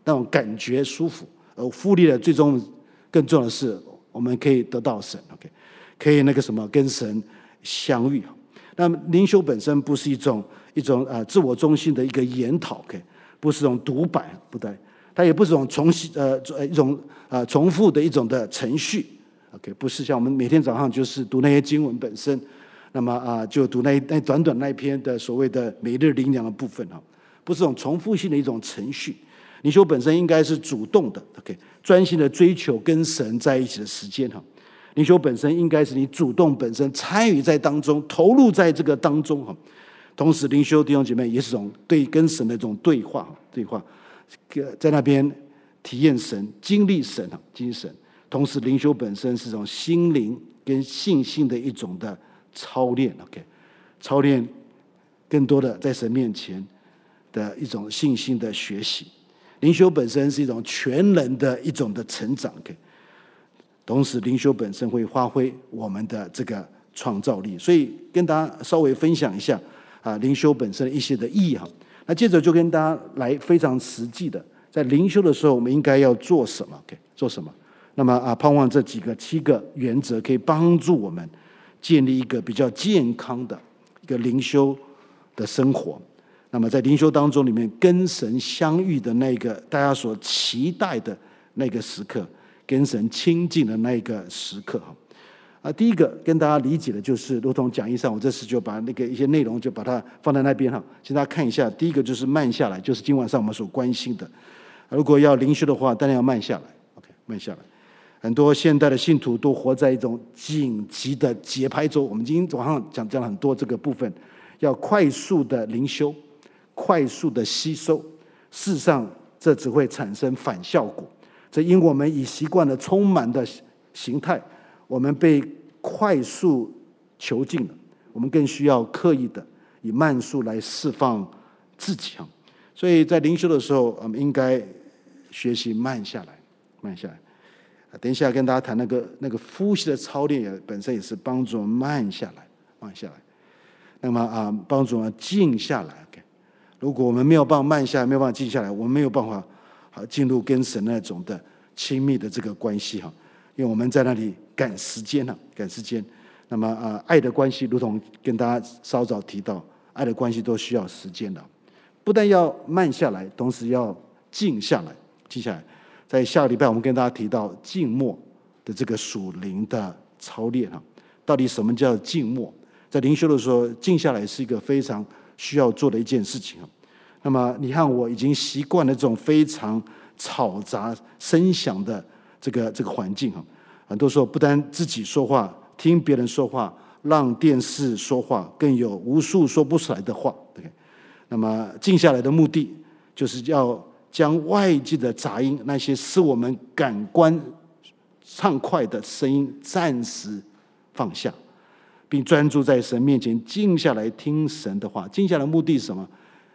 那种感觉舒服，而忽略了最终更重要的是，我们可以得到神。OK，可以那个什么跟神相遇。那么灵修本身不是一种一种啊自我中心的一个研讨，OK，不是一种独白，不对，它也不是一种重呃一种啊重复的一种的程序，OK，不是像我们每天早上就是读那些经文本身。那么啊，就读那那短短那一篇的所谓的每日灵粮的部分哈，不是这种重复性的一种程序。灵修本身应该是主动的，OK，专心的追求跟神在一起的时间哈。灵修本身应该是你主动本身参与在当中，投入在这个当中哈。同时，灵修弟兄姐妹也是种对跟神的这种对话，对话，在那边体验神、经历神哈，经历神。同时，灵修本身是一种心灵跟信心的一种的。操练，OK，操练更多的在神面前的一种信心的学习。灵修本身是一种全人的一种的成长，OK。同时，灵修本身会发挥我们的这个创造力。所以，跟大家稍微分享一下啊，灵修本身一些的意义哈。那接着就跟大家来非常实际的，在灵修的时候，我们应该要做什么？OK，做什么？那么啊，盼望这几个七个原则可以帮助我们。建立一个比较健康的一个灵修的生活，那么在灵修当中里面跟神相遇的那个大家所期待的那个时刻，跟神亲近的那个时刻哈。啊，第一个跟大家理解的就是，如同讲义上，我这次就把那个一些内容就把它放在那边哈，请大家看一下。第一个就是慢下来，就是今晚上我们所关心的。如果要灵修的话，当然要慢下来，OK，慢下来。很多现代的信徒都活在一种紧急的节拍中。我们今天早上讲讲了很多这个部分，要快速的灵修，快速的吸收。事实上，这只会产生反效果。这因我们已习惯了充满的形态，我们被快速囚禁了。我们更需要刻意的以慢速来释放自己啊。所以在灵修的时候，我们应该学习慢下来，慢下来。等一下，跟大家谈那个那个呼吸的操练，也本身也是帮助我们慢下来，慢下来。那么啊，帮助我们静下来。OK，如果我们没有办法慢下来，没有办法静下来，我们没有办法好进入跟神那种的亲密的这个关系哈。因为我们在那里赶时间了，赶时间。那么啊，爱的关系，如同跟大家稍早提到，爱的关系都需要时间的。不但要慢下来，同时要静下来，静下来。在下个礼拜，我们跟大家提到静默的这个属灵的操练哈，到底什么叫静默？在灵修的时候，静下来是一个非常需要做的一件事情。那么，你看我已经习惯了这种非常嘈杂声响的这个这个环境哈，很多时候不单自己说话，听别人说话，让电视说话，更有无数说不出来的话。对，那么静下来的目的就是要。将外界的杂音，那些使我们感官畅快的声音暂时放下，并专注在神面前，静下来听神的话。静下来目的是什么？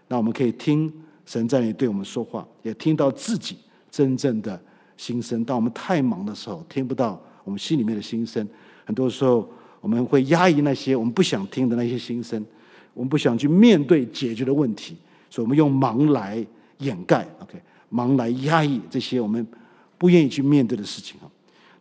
那我们可以听神在那里对我们说话，也听到自己真正的心声。当我们太忙的时候，听不到我们心里面的心声。很多时候，我们会压抑那些我们不想听的那些心声，我们不想去面对解决的问题，所以我们用忙来。掩盖，OK，忙来压抑这些我们不愿意去面对的事情啊。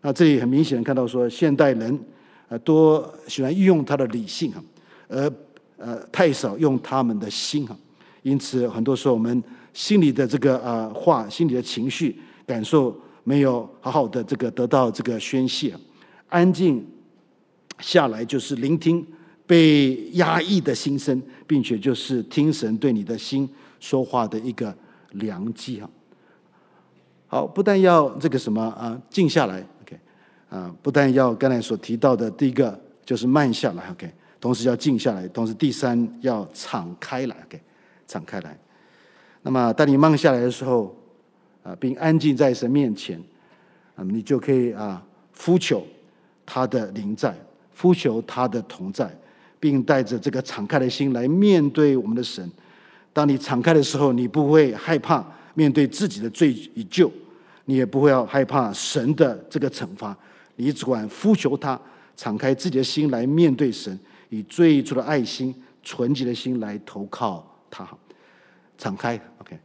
那这里很明显看到说，现代人呃多喜欢运用他的理性啊，而呃太少用他们的心啊。因此，很多时候我们心里的这个呃话，心里的情绪感受没有好好的这个得到这个宣泄，安静下来就是聆听被压抑的心声，并且就是听神对你的心说话的一个。良机哈，好，不但要这个什么啊，静下来，OK，啊，不但要刚才所提到的第一个就是慢下来，OK，同时要静下来，同时第三要敞开来，OK，敞开来。那么当你慢下来的时候，啊，并安静在神面前，那么你就可以啊，呼求他的临在，呼求他的同在，并带着这个敞开的心来面对我们的神。当你敞开的时候，你不会害怕面对自己的罪与疚，你也不会要害怕神的这个惩罚，你只管呼求他，敞开自己的心来面对神，以最初的爱心、纯洁的心来投靠他。敞开，OK。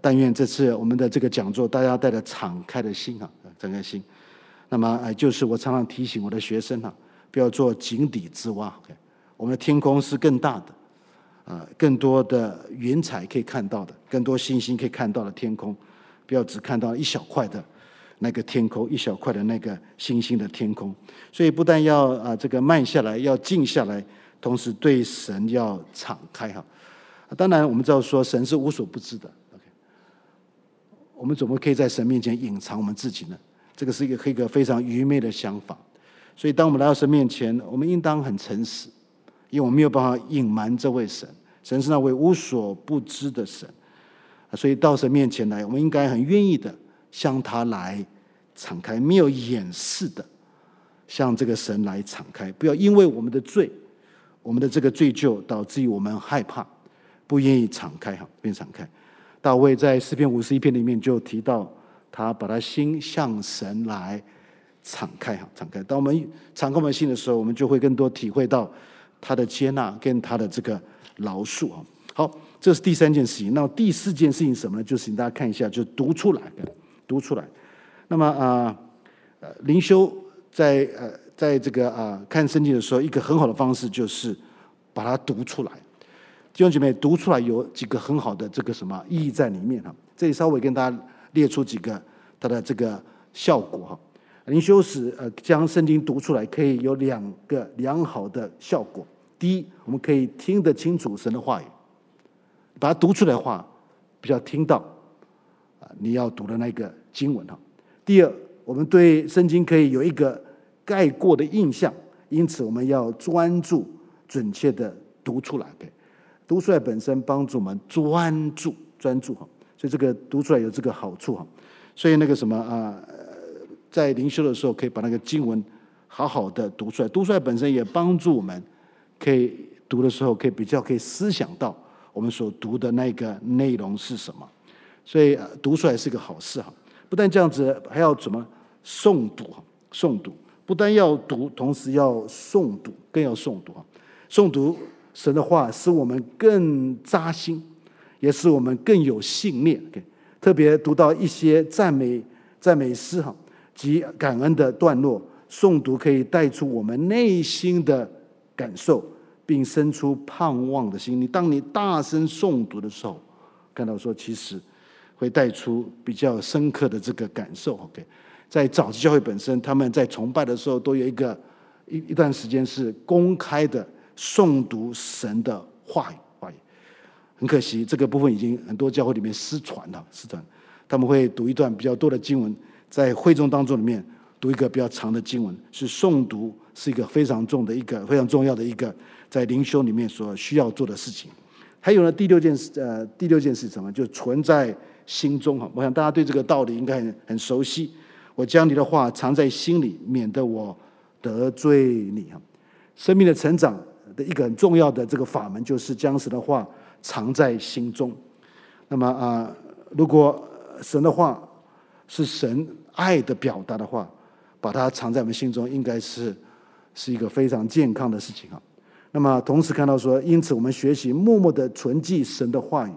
但愿这次我们的这个讲座，大家带着敞开的心啊，敞开心。那么，哎，就是我常常提醒我的学生哈，不要做井底之蛙。OK，我们的天空是更大的，啊，更多的云彩可以看到的，更多星星可以看到的天空，不要只看到一小块的那个天空，一小块的那个星星的天空。所以，不但要啊这个慢下来，要静下来，同时对神要敞开哈。当然，我们知道说神是无所不知的。OK，我们怎么可以在神面前隐藏我们自己呢？这个是一个一个非常愚昧的想法，所以当我们来到神面前，我们应当很诚实，因为我们没有办法隐瞒这位神，神是那位无所不知的神，所以到神面前来，我们应该很愿意的向他来敞开，没有掩饰的向这个神来敞开，不要因为我们的罪，我们的这个罪疚导致于我们害怕，不愿意敞开哈，不愿敞开。大卫在诗篇五十一篇里面就提到。他把他心向神来敞开哈，敞开。当我们敞开我们心的时候，我们就会更多体会到他的接纳跟他的这个饶恕啊。好，这是第三件事情。那第四件事情什么呢？就是请大家看一下，就读出来，读出来。那么啊，呃，灵修在呃，在这个啊看圣经的时候，一个很好的方式就是把它读出来。弟兄姐妹，读出来有几个很好的这个什么意义在里面哈。这里稍微跟大家。列出几个它的这个效果哈，灵修时呃将圣经读出来可以有两个良好的效果。第一，我们可以听得清楚神的话语，把它读出来的话比较听到啊你要读的那个经文哈。第二，我们对圣经可以有一个概括的印象，因此我们要专注准确的读出来。读出来本身帮助我们专注专注哈。所以这个读出来有这个好处哈，所以那个什么啊，在灵修的时候可以把那个经文好好的读出来，读出来本身也帮助我们，可以读的时候可以比较可以思想到我们所读的那个内容是什么，所以读出来是个好事哈。不但这样子，还要怎么诵读哈？诵读不但要读，同时要诵读，更要诵读哈。诵读神的话，使我们更扎心。也使我们更有信念。特别读到一些赞美、赞美诗哈及感恩的段落，诵读可以带出我们内心的感受，并生出盼望的心。你当你大声诵读的时候，看到说其实会带出比较深刻的这个感受。OK，在早期教会本身，他们在崇拜的时候都有一个一一段时间是公开的诵读神的话语。很可惜，这个部分已经很多教会里面失传了。失传，他们会读一段比较多的经文，在会众当中里面读一个比较长的经文，是诵读，是一个非常重的一个非常重要的一个在灵修里面所需要做的事情。还有呢，第六件事，呃，第六件事是什么？就存在心中哈。我想大家对这个道理应该很很熟悉。我将你的话藏在心里，免得我得罪你哈。生命的成长的一个很重要的这个法门，就是将神的话。藏在心中，那么啊，如果神的话是神爱的表达的话，把它藏在我们心中，应该是是一个非常健康的事情啊。那么同时看到说，因此我们学习默默的存记神的话语，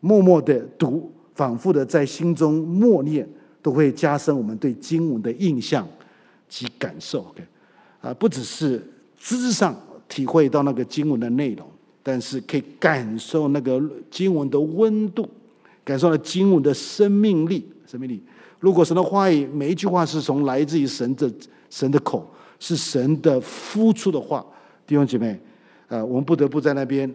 默默的读，反复的在心中默念，都会加深我们对经文的印象及感受。OK，啊，不只是知识上体会到那个经文的内容。但是可以感受那个经文的温度，感受了经文的生命力。生命力，如果神的话语每一句话是从来自于神的神的口，是神的呼出的话，弟兄姐妹，呃，我们不得不在那边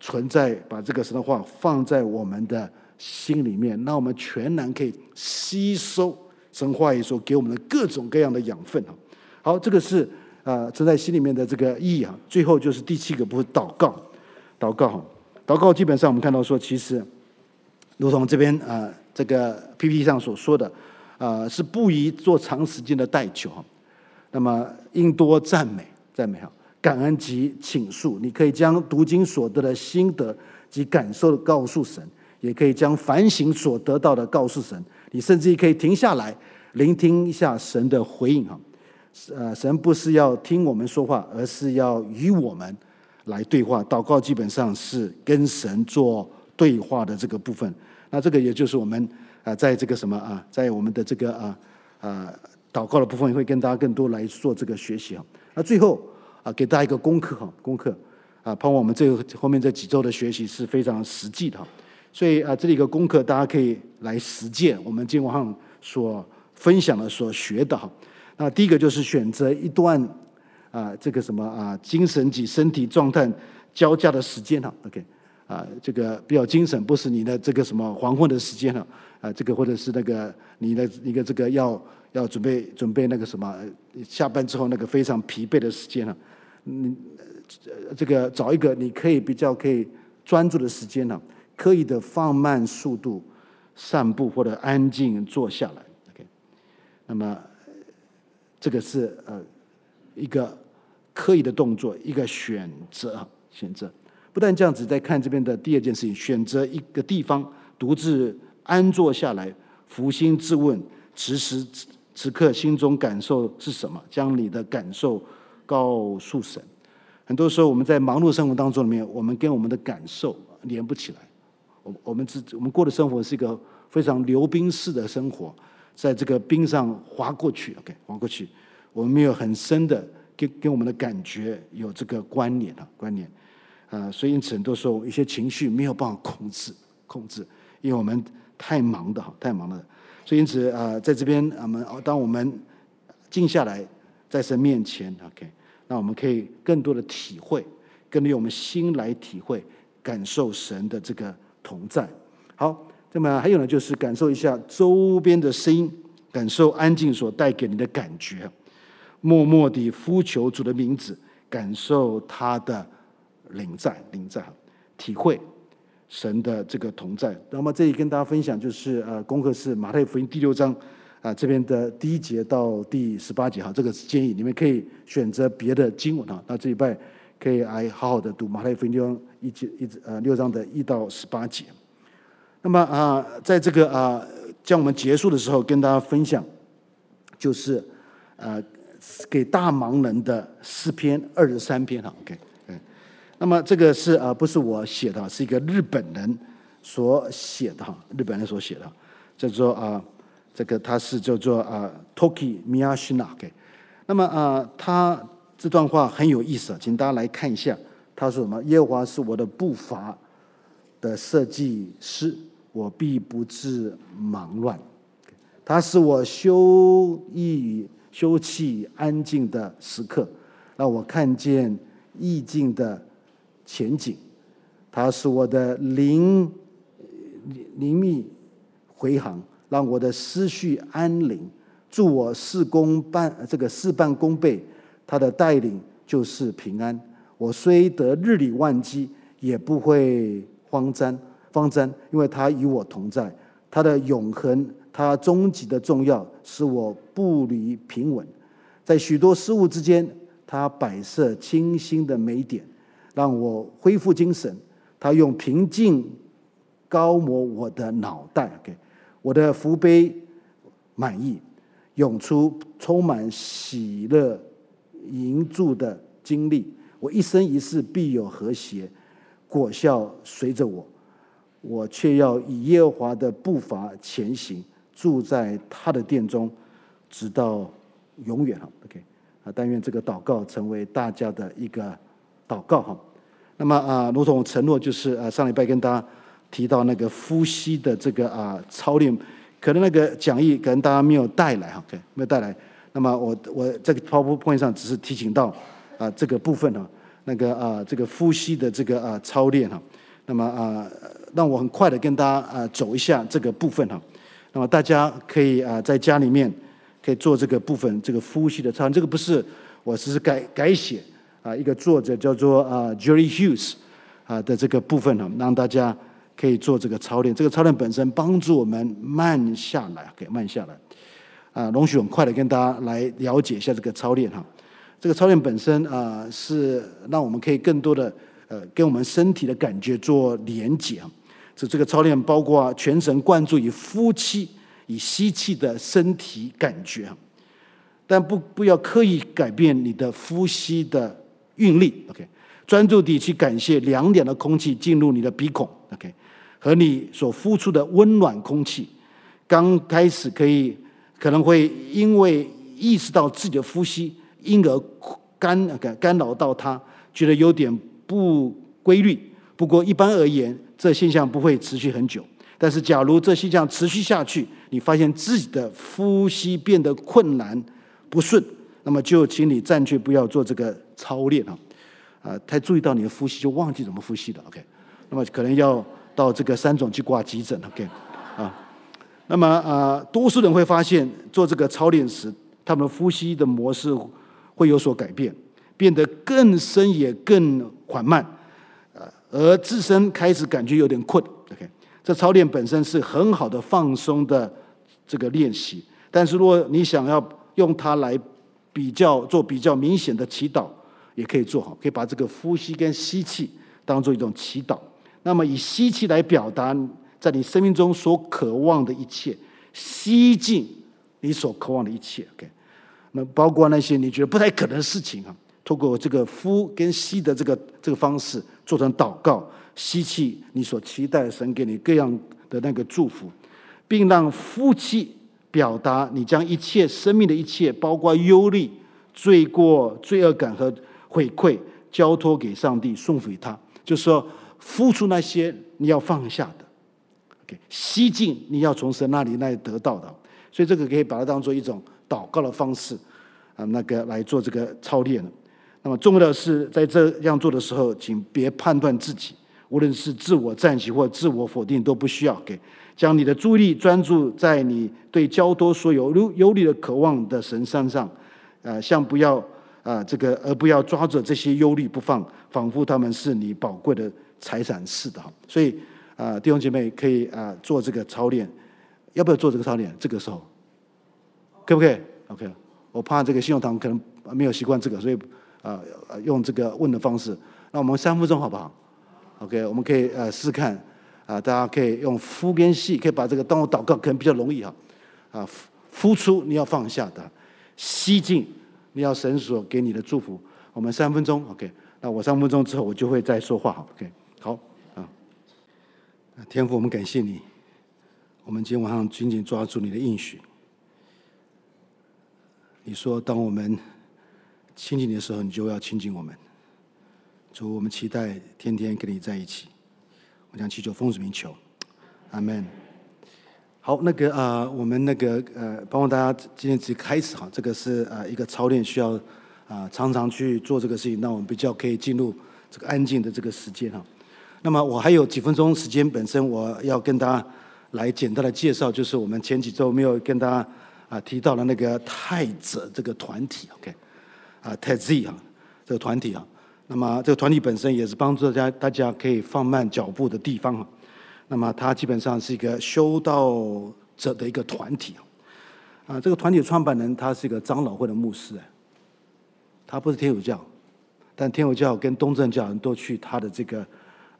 存在，把这个神的话放在我们的心里面，那我们全然可以吸收神话语所给我们的各种各样的养分。好，这个是呃存在心里面的这个意义啊。最后就是第七个部分，祷告。祷告，祷告基本上我们看到说，其实如同这边啊这个 PPT 上所说的，啊是不宜做长时间的代求，那么应多赞美，赞美哈，感恩及倾诉。你可以将读经所得的心得及感受告诉神，也可以将反省所得到的告诉神。你甚至可以停下来聆听一下神的回应哈。呃，神不是要听我们说话，而是要与我们来对话。祷告基本上是跟神做对话的这个部分。那这个也就是我们啊，在这个什么啊，在我们的这个啊啊祷告的部分，也会跟大家更多来做这个学习啊。那最后啊，给大家一个功课哈，功课啊，盼望我们这个后面这几周的学习是非常实际的哈。所以啊，这里一个功课，大家可以来实践我们今晚上所分享的、所学的哈。那第一个就是选择一段啊，这个什么啊，精神及身体状态交加的时间哈。OK，啊，这个比较精神，不是你的这个什么黄昏的时间了。啊，这个或者是那个你的一个这个要要准备准备那个什么下班之后那个非常疲惫的时间哈。嗯，这个找一个你可以比较可以专注的时间呢，刻意的放慢速度散步或者安静坐下来。OK，那么。这个是呃一个刻意的动作，一个选择，选择。不但这样子，在看这边的第二件事情，选择一个地方独自安坐下来，扪心自问，此时此刻心中感受是什么？将你的感受告诉神。很多时候我们在忙碌生活当中里面，我们跟我们的感受连不起来。我我们自我们过的生活是一个非常溜冰式的生活。在这个冰上滑过去，OK，滑过去，我们没有很深的跟跟我们的感觉有这个关联啊，关联啊，所以因此很多时候一些情绪没有办法控制，控制，因为我们太忙的哈，太忙了，所以因此啊，在这边我们当我们静下来在神面前，OK，那我们可以更多的体会，更用我们心来体会，感受神的这个同在，好。那么还有呢，就是感受一下周边的声音，感受安静所带给你的感觉，默默地呼求主的名字，感受他的临在，临在，体会神的这个同在。那么这里跟大家分享就是呃，功课是马太福音第六章啊这边的第一节到第十八节哈，这个是建议你们可以选择别的经文哈，那这礼拜可以来好好的读马太福音六章一节一呃六章的一到十八节。那么啊，在这个啊，将我们结束的时候，跟大家分享，就是呃，给大忙人的诗篇二十三篇哈，OK，那么这个是啊，不是我写的，是一个日本人所写的哈，日本人所写的，叫做啊，这个他是叫做啊，Toki Miyashina 那么啊，他这段话很有意思，请大家来看一下，他说什么？耶和华是我的步伐的设计师。我必不致忙乱，他是我休逸休憩安静的时刻，让我看见意境的前景。他是我的灵灵密回航，让我的思绪安宁。助我事功半这个事半功倍，他的带领就是平安。我虽得日理万机，也不会慌张。方针，因为他与我同在，他的永恒，他终极的重要，使我步履平稳。在许多事物之间，他摆设清新的美点，让我恢复精神。他用平静高抹我的脑袋，OK，我的福杯满溢，涌出充满喜乐盈足的经历。我一生一世必有和谐果效随着我。我却要以耶和华的步伐前行，住在他的殿中，直到永远哈。OK，啊，但愿这个祷告成为大家的一个祷告哈。那么啊，如同承诺，就是啊，上礼拜跟大家提到那个呼吸的这个啊操练，可能那个讲义可能大家没有带来哈，OK，没有带来。那么我我这个 PowerPoint 上只是提醒到啊这个部分哈，那个啊这个呼吸的这个啊操练哈。那么啊。让我很快的跟大家啊走一下这个部分哈，那么大家可以啊在家里面可以做这个部分这个呼吸的操，这个不是我只是改改写啊一个作者叫做啊 Jerry Hughes 啊的这个部分哈，让大家可以做这个操练。这个操练本身帮助我们慢下来，给慢下来啊，容许我们快的跟大家来了解一下这个操练哈。这个操练本身啊是让我们可以更多的呃跟我们身体的感觉做连结。是这个操练包括全神贯注以呼气、以吸气的身体感觉。但不不要刻意改变你的呼吸的韵律。OK，专注地去感谢凉凉的空气进入你的鼻孔。OK，和你所呼出的温暖空气。刚开始可以可能会因为意识到自己的呼吸，因而干干干扰到他，觉得有点不规律。不过一般而言，这现象不会持续很久。但是，假如这现象持续下去，你发现自己的呼吸变得困难、不顺，那么就请你暂且不要做这个操练啊！啊，太注意到你的呼吸，就忘记怎么呼吸了。OK，那么可能要到这个三总去挂急诊。OK，啊，那么啊，多数人会发现做这个操练时，他们呼吸的模式会有所改变，变得更深也更缓慢，呃，而自身开始感觉有点困。OK。这操练本身是很好的放松的这个练习，但是如果你想要用它来比较做比较明显的祈祷，也可以做好，可以把这个呼吸跟吸气当做一种祈祷。那么以吸气来表达在你生命中所渴望的一切，吸进你所渴望的一切。OK，那包括那些你觉得不太可能的事情啊，透过这个呼跟吸的这个这个方式做成祷告。吸气，你所期待神给你各样的那个祝福，并让呼气表达你将一切生命的一切，包括忧虑、罪过、罪恶感和悔愧，交托给上帝，送给他。就是说，付出那些你要放下的，OK，吸进你要从神那里那里得到的。所以这个可以把它当做一种祷告的方式啊，那个来做这个操练。那么重要的是，在这样做的时候，请别判断自己。无论是自我赞许或自我否定，都不需要给。将你的注意力专注在你对交托所有忧忧虑的渴望的神身上，呃，像不要啊、呃、这个，而不要抓着这些忧虑不放，仿佛他们是你宝贵的财产似的。所以啊、弟兄姐妹可以啊、呃、做这个操练，要不要做这个操练？这个时候可不可以？OK，我怕这个信友堂可能没有习惯这个，所以啊、呃、用这个问的方式。那我们三分钟好不好？OK，我们可以呃试试看啊，大家可以用呼跟吸，可以把这个当我祷告，可能比较容易哈。啊，呼出你要放下的，吸进你要神所给你的祝福。我们三分钟，OK，那我三分钟之后我就会再说话，OK，好啊。天父，我们感谢你，我们今天晚上紧紧抓住你的应许。你说，当我们亲近你的时候，你就要亲近我们。主，我们期待天天跟你在一起。我将祈求奉主名求，阿门。好，那个啊、呃，我们那个呃，帮助大家今天直接开始哈。这个是啊、呃、一个操练，需要啊、常常去做这个事情，那我们比较可以进入这个安静的这个时间哈。那么我还有几分钟时间，本身我要跟大家来简单的介绍，就是我们前几周没有跟大家啊、提到的那个泰者这个团体，OK，啊泰 Z 啊这个团体啊。那么这个团体本身也是帮助大家，大家可以放慢脚步的地方。那么它基本上是一个修道者的一个团体。啊，这个团体创办人他是一个长老会的牧师，他不是天主教，但天主教跟东正教人都去他的这个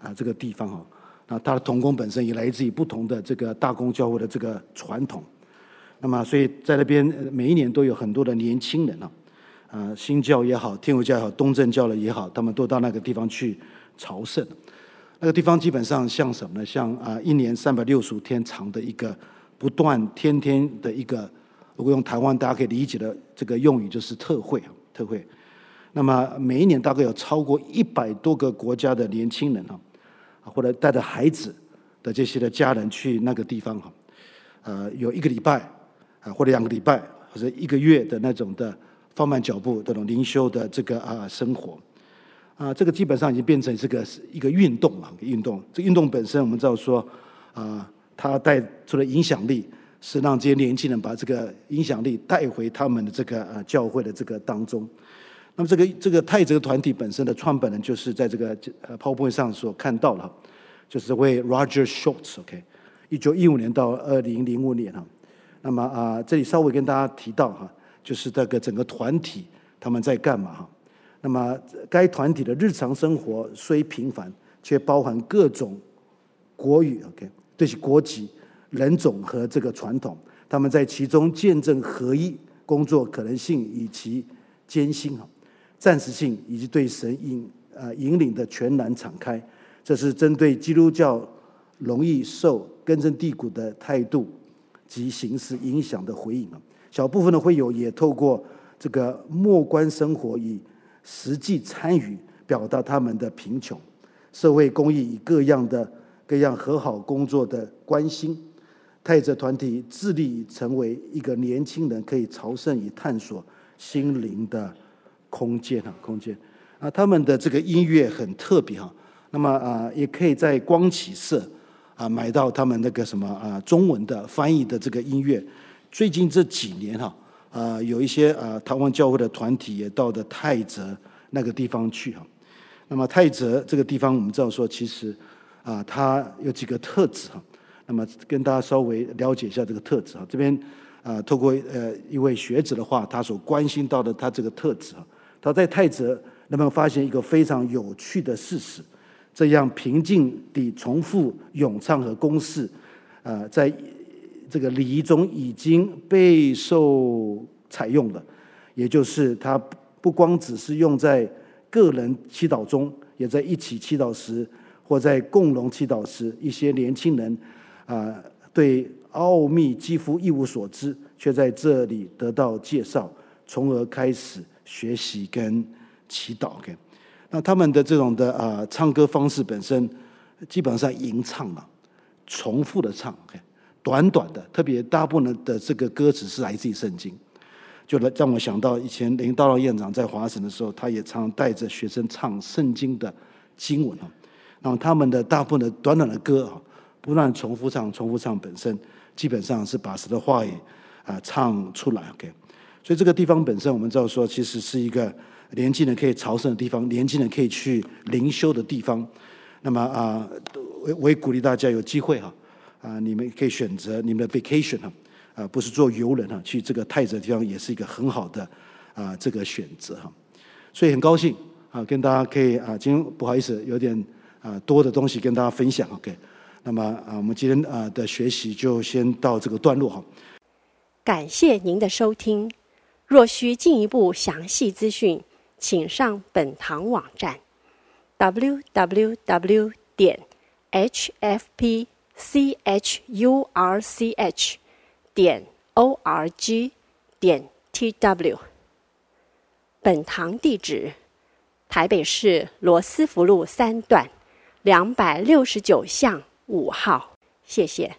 啊这个地方哈。那他的同工本身也来自于不同的这个大公教会的这个传统。那么所以在那边每一年都有很多的年轻人啊。啊，新教也好，天主教也好，东正教的也好，他们都到那个地方去朝圣。那个地方基本上像什么呢？像啊，一年三百六十五天长的一个不断天天的一个，如果用台湾大家可以理解的这个用语，就是特会啊，特会。那么每一年大概有超过一百多个国家的年轻人啊，或者带着孩子的这些的家人去那个地方哈，呃，有一个礼拜啊，或者两个礼拜，或者一个月的那种的。放慢脚步，这种灵修的这个啊生活，啊，这个基本上已经变成这个一个运动了。运动，这运动本身我们知道说，啊，它带出的影响力是让这些年轻人把这个影响力带回他们的这个啊教会的这个当中。那么这个这个泰泽团体本身的创办人就是在这个呃 PowerPoint 上所看到了，就是这位 Roger Shorts，OK，一九一五年到二零零五年哈。那么啊，这里稍微跟大家提到哈。就是这个整个团体他们在干嘛哈？那么该团体的日常生活虽平凡，却包含各种国语，OK，这是国籍、人种和这个传统。他们在其中见证合一、工作可能性以及艰辛哈，暂时性以及对神引呃引领的全然敞开，这是针对基督教容易受根深蒂固的态度及形式影响的回应啊。小部分的会友也透过这个默观生活以实际参与，表达他们的贫穷、社会公益与各样的各样和好工作的关心。泰泽团体致力成为一个年轻人可以朝圣与探索心灵的空间啊，空间啊，他们的这个音乐很特别哈。那么啊，也可以在光启社啊买到他们那个什么啊中文的翻译的这个音乐。最近这几年哈啊，有一些啊台湾教会的团体也到的泰泽那个地方去哈。那么泰泽这个地方，我们知道说，其实啊，它有几个特质哈。那么跟大家稍微了解一下这个特质啊，这边啊，透过呃一位学者的话，他所关心到的他这个特质啊，他在泰泽那么发现一个非常有趣的事实？这样平静地重复咏唱和公式，啊，在这个礼仪中已经备受采用了，也就是他不光只是用在个人祈祷中，也在一起祈祷时或在共融祈祷时，一些年轻人。啊，对奥秘几乎一无所知，却在这里得到介绍，从而开始学习跟祈祷。OK，那他们的这种的啊唱歌方式本身，基本上吟唱嘛，重复的唱，OK，短短的，特别大部分的这个歌词是来自于圣经，就来让我想到以前林道朗院长在华神的时候，他也常带着学生唱圣经的经文啊。那么他们的大部分的短短的歌啊。不断重复唱，重复唱本身基本上是把神的话语啊唱出来。OK，所以这个地方本身我们知道说，其实是一个年轻人可以朝圣的地方，年轻人可以去灵修的地方。那么啊，我我也鼓励大家有机会哈啊，你们可以选择你们的 vacation 哈啊，不是坐游轮哈，去这个泰泽地方也是一个很好的啊这个选择哈。所以很高兴啊，跟大家可以啊，今天不好意思有点啊多的东西跟大家分享。OK。那么啊，我们今天啊的学习就先到这个段落哈。感谢您的收听。若需进一步详细资讯，请上本堂网站：www 点 hfpchurch 点 org 点 tw。本堂地址：台北市罗斯福路三段两百六十九巷。五号，谢谢。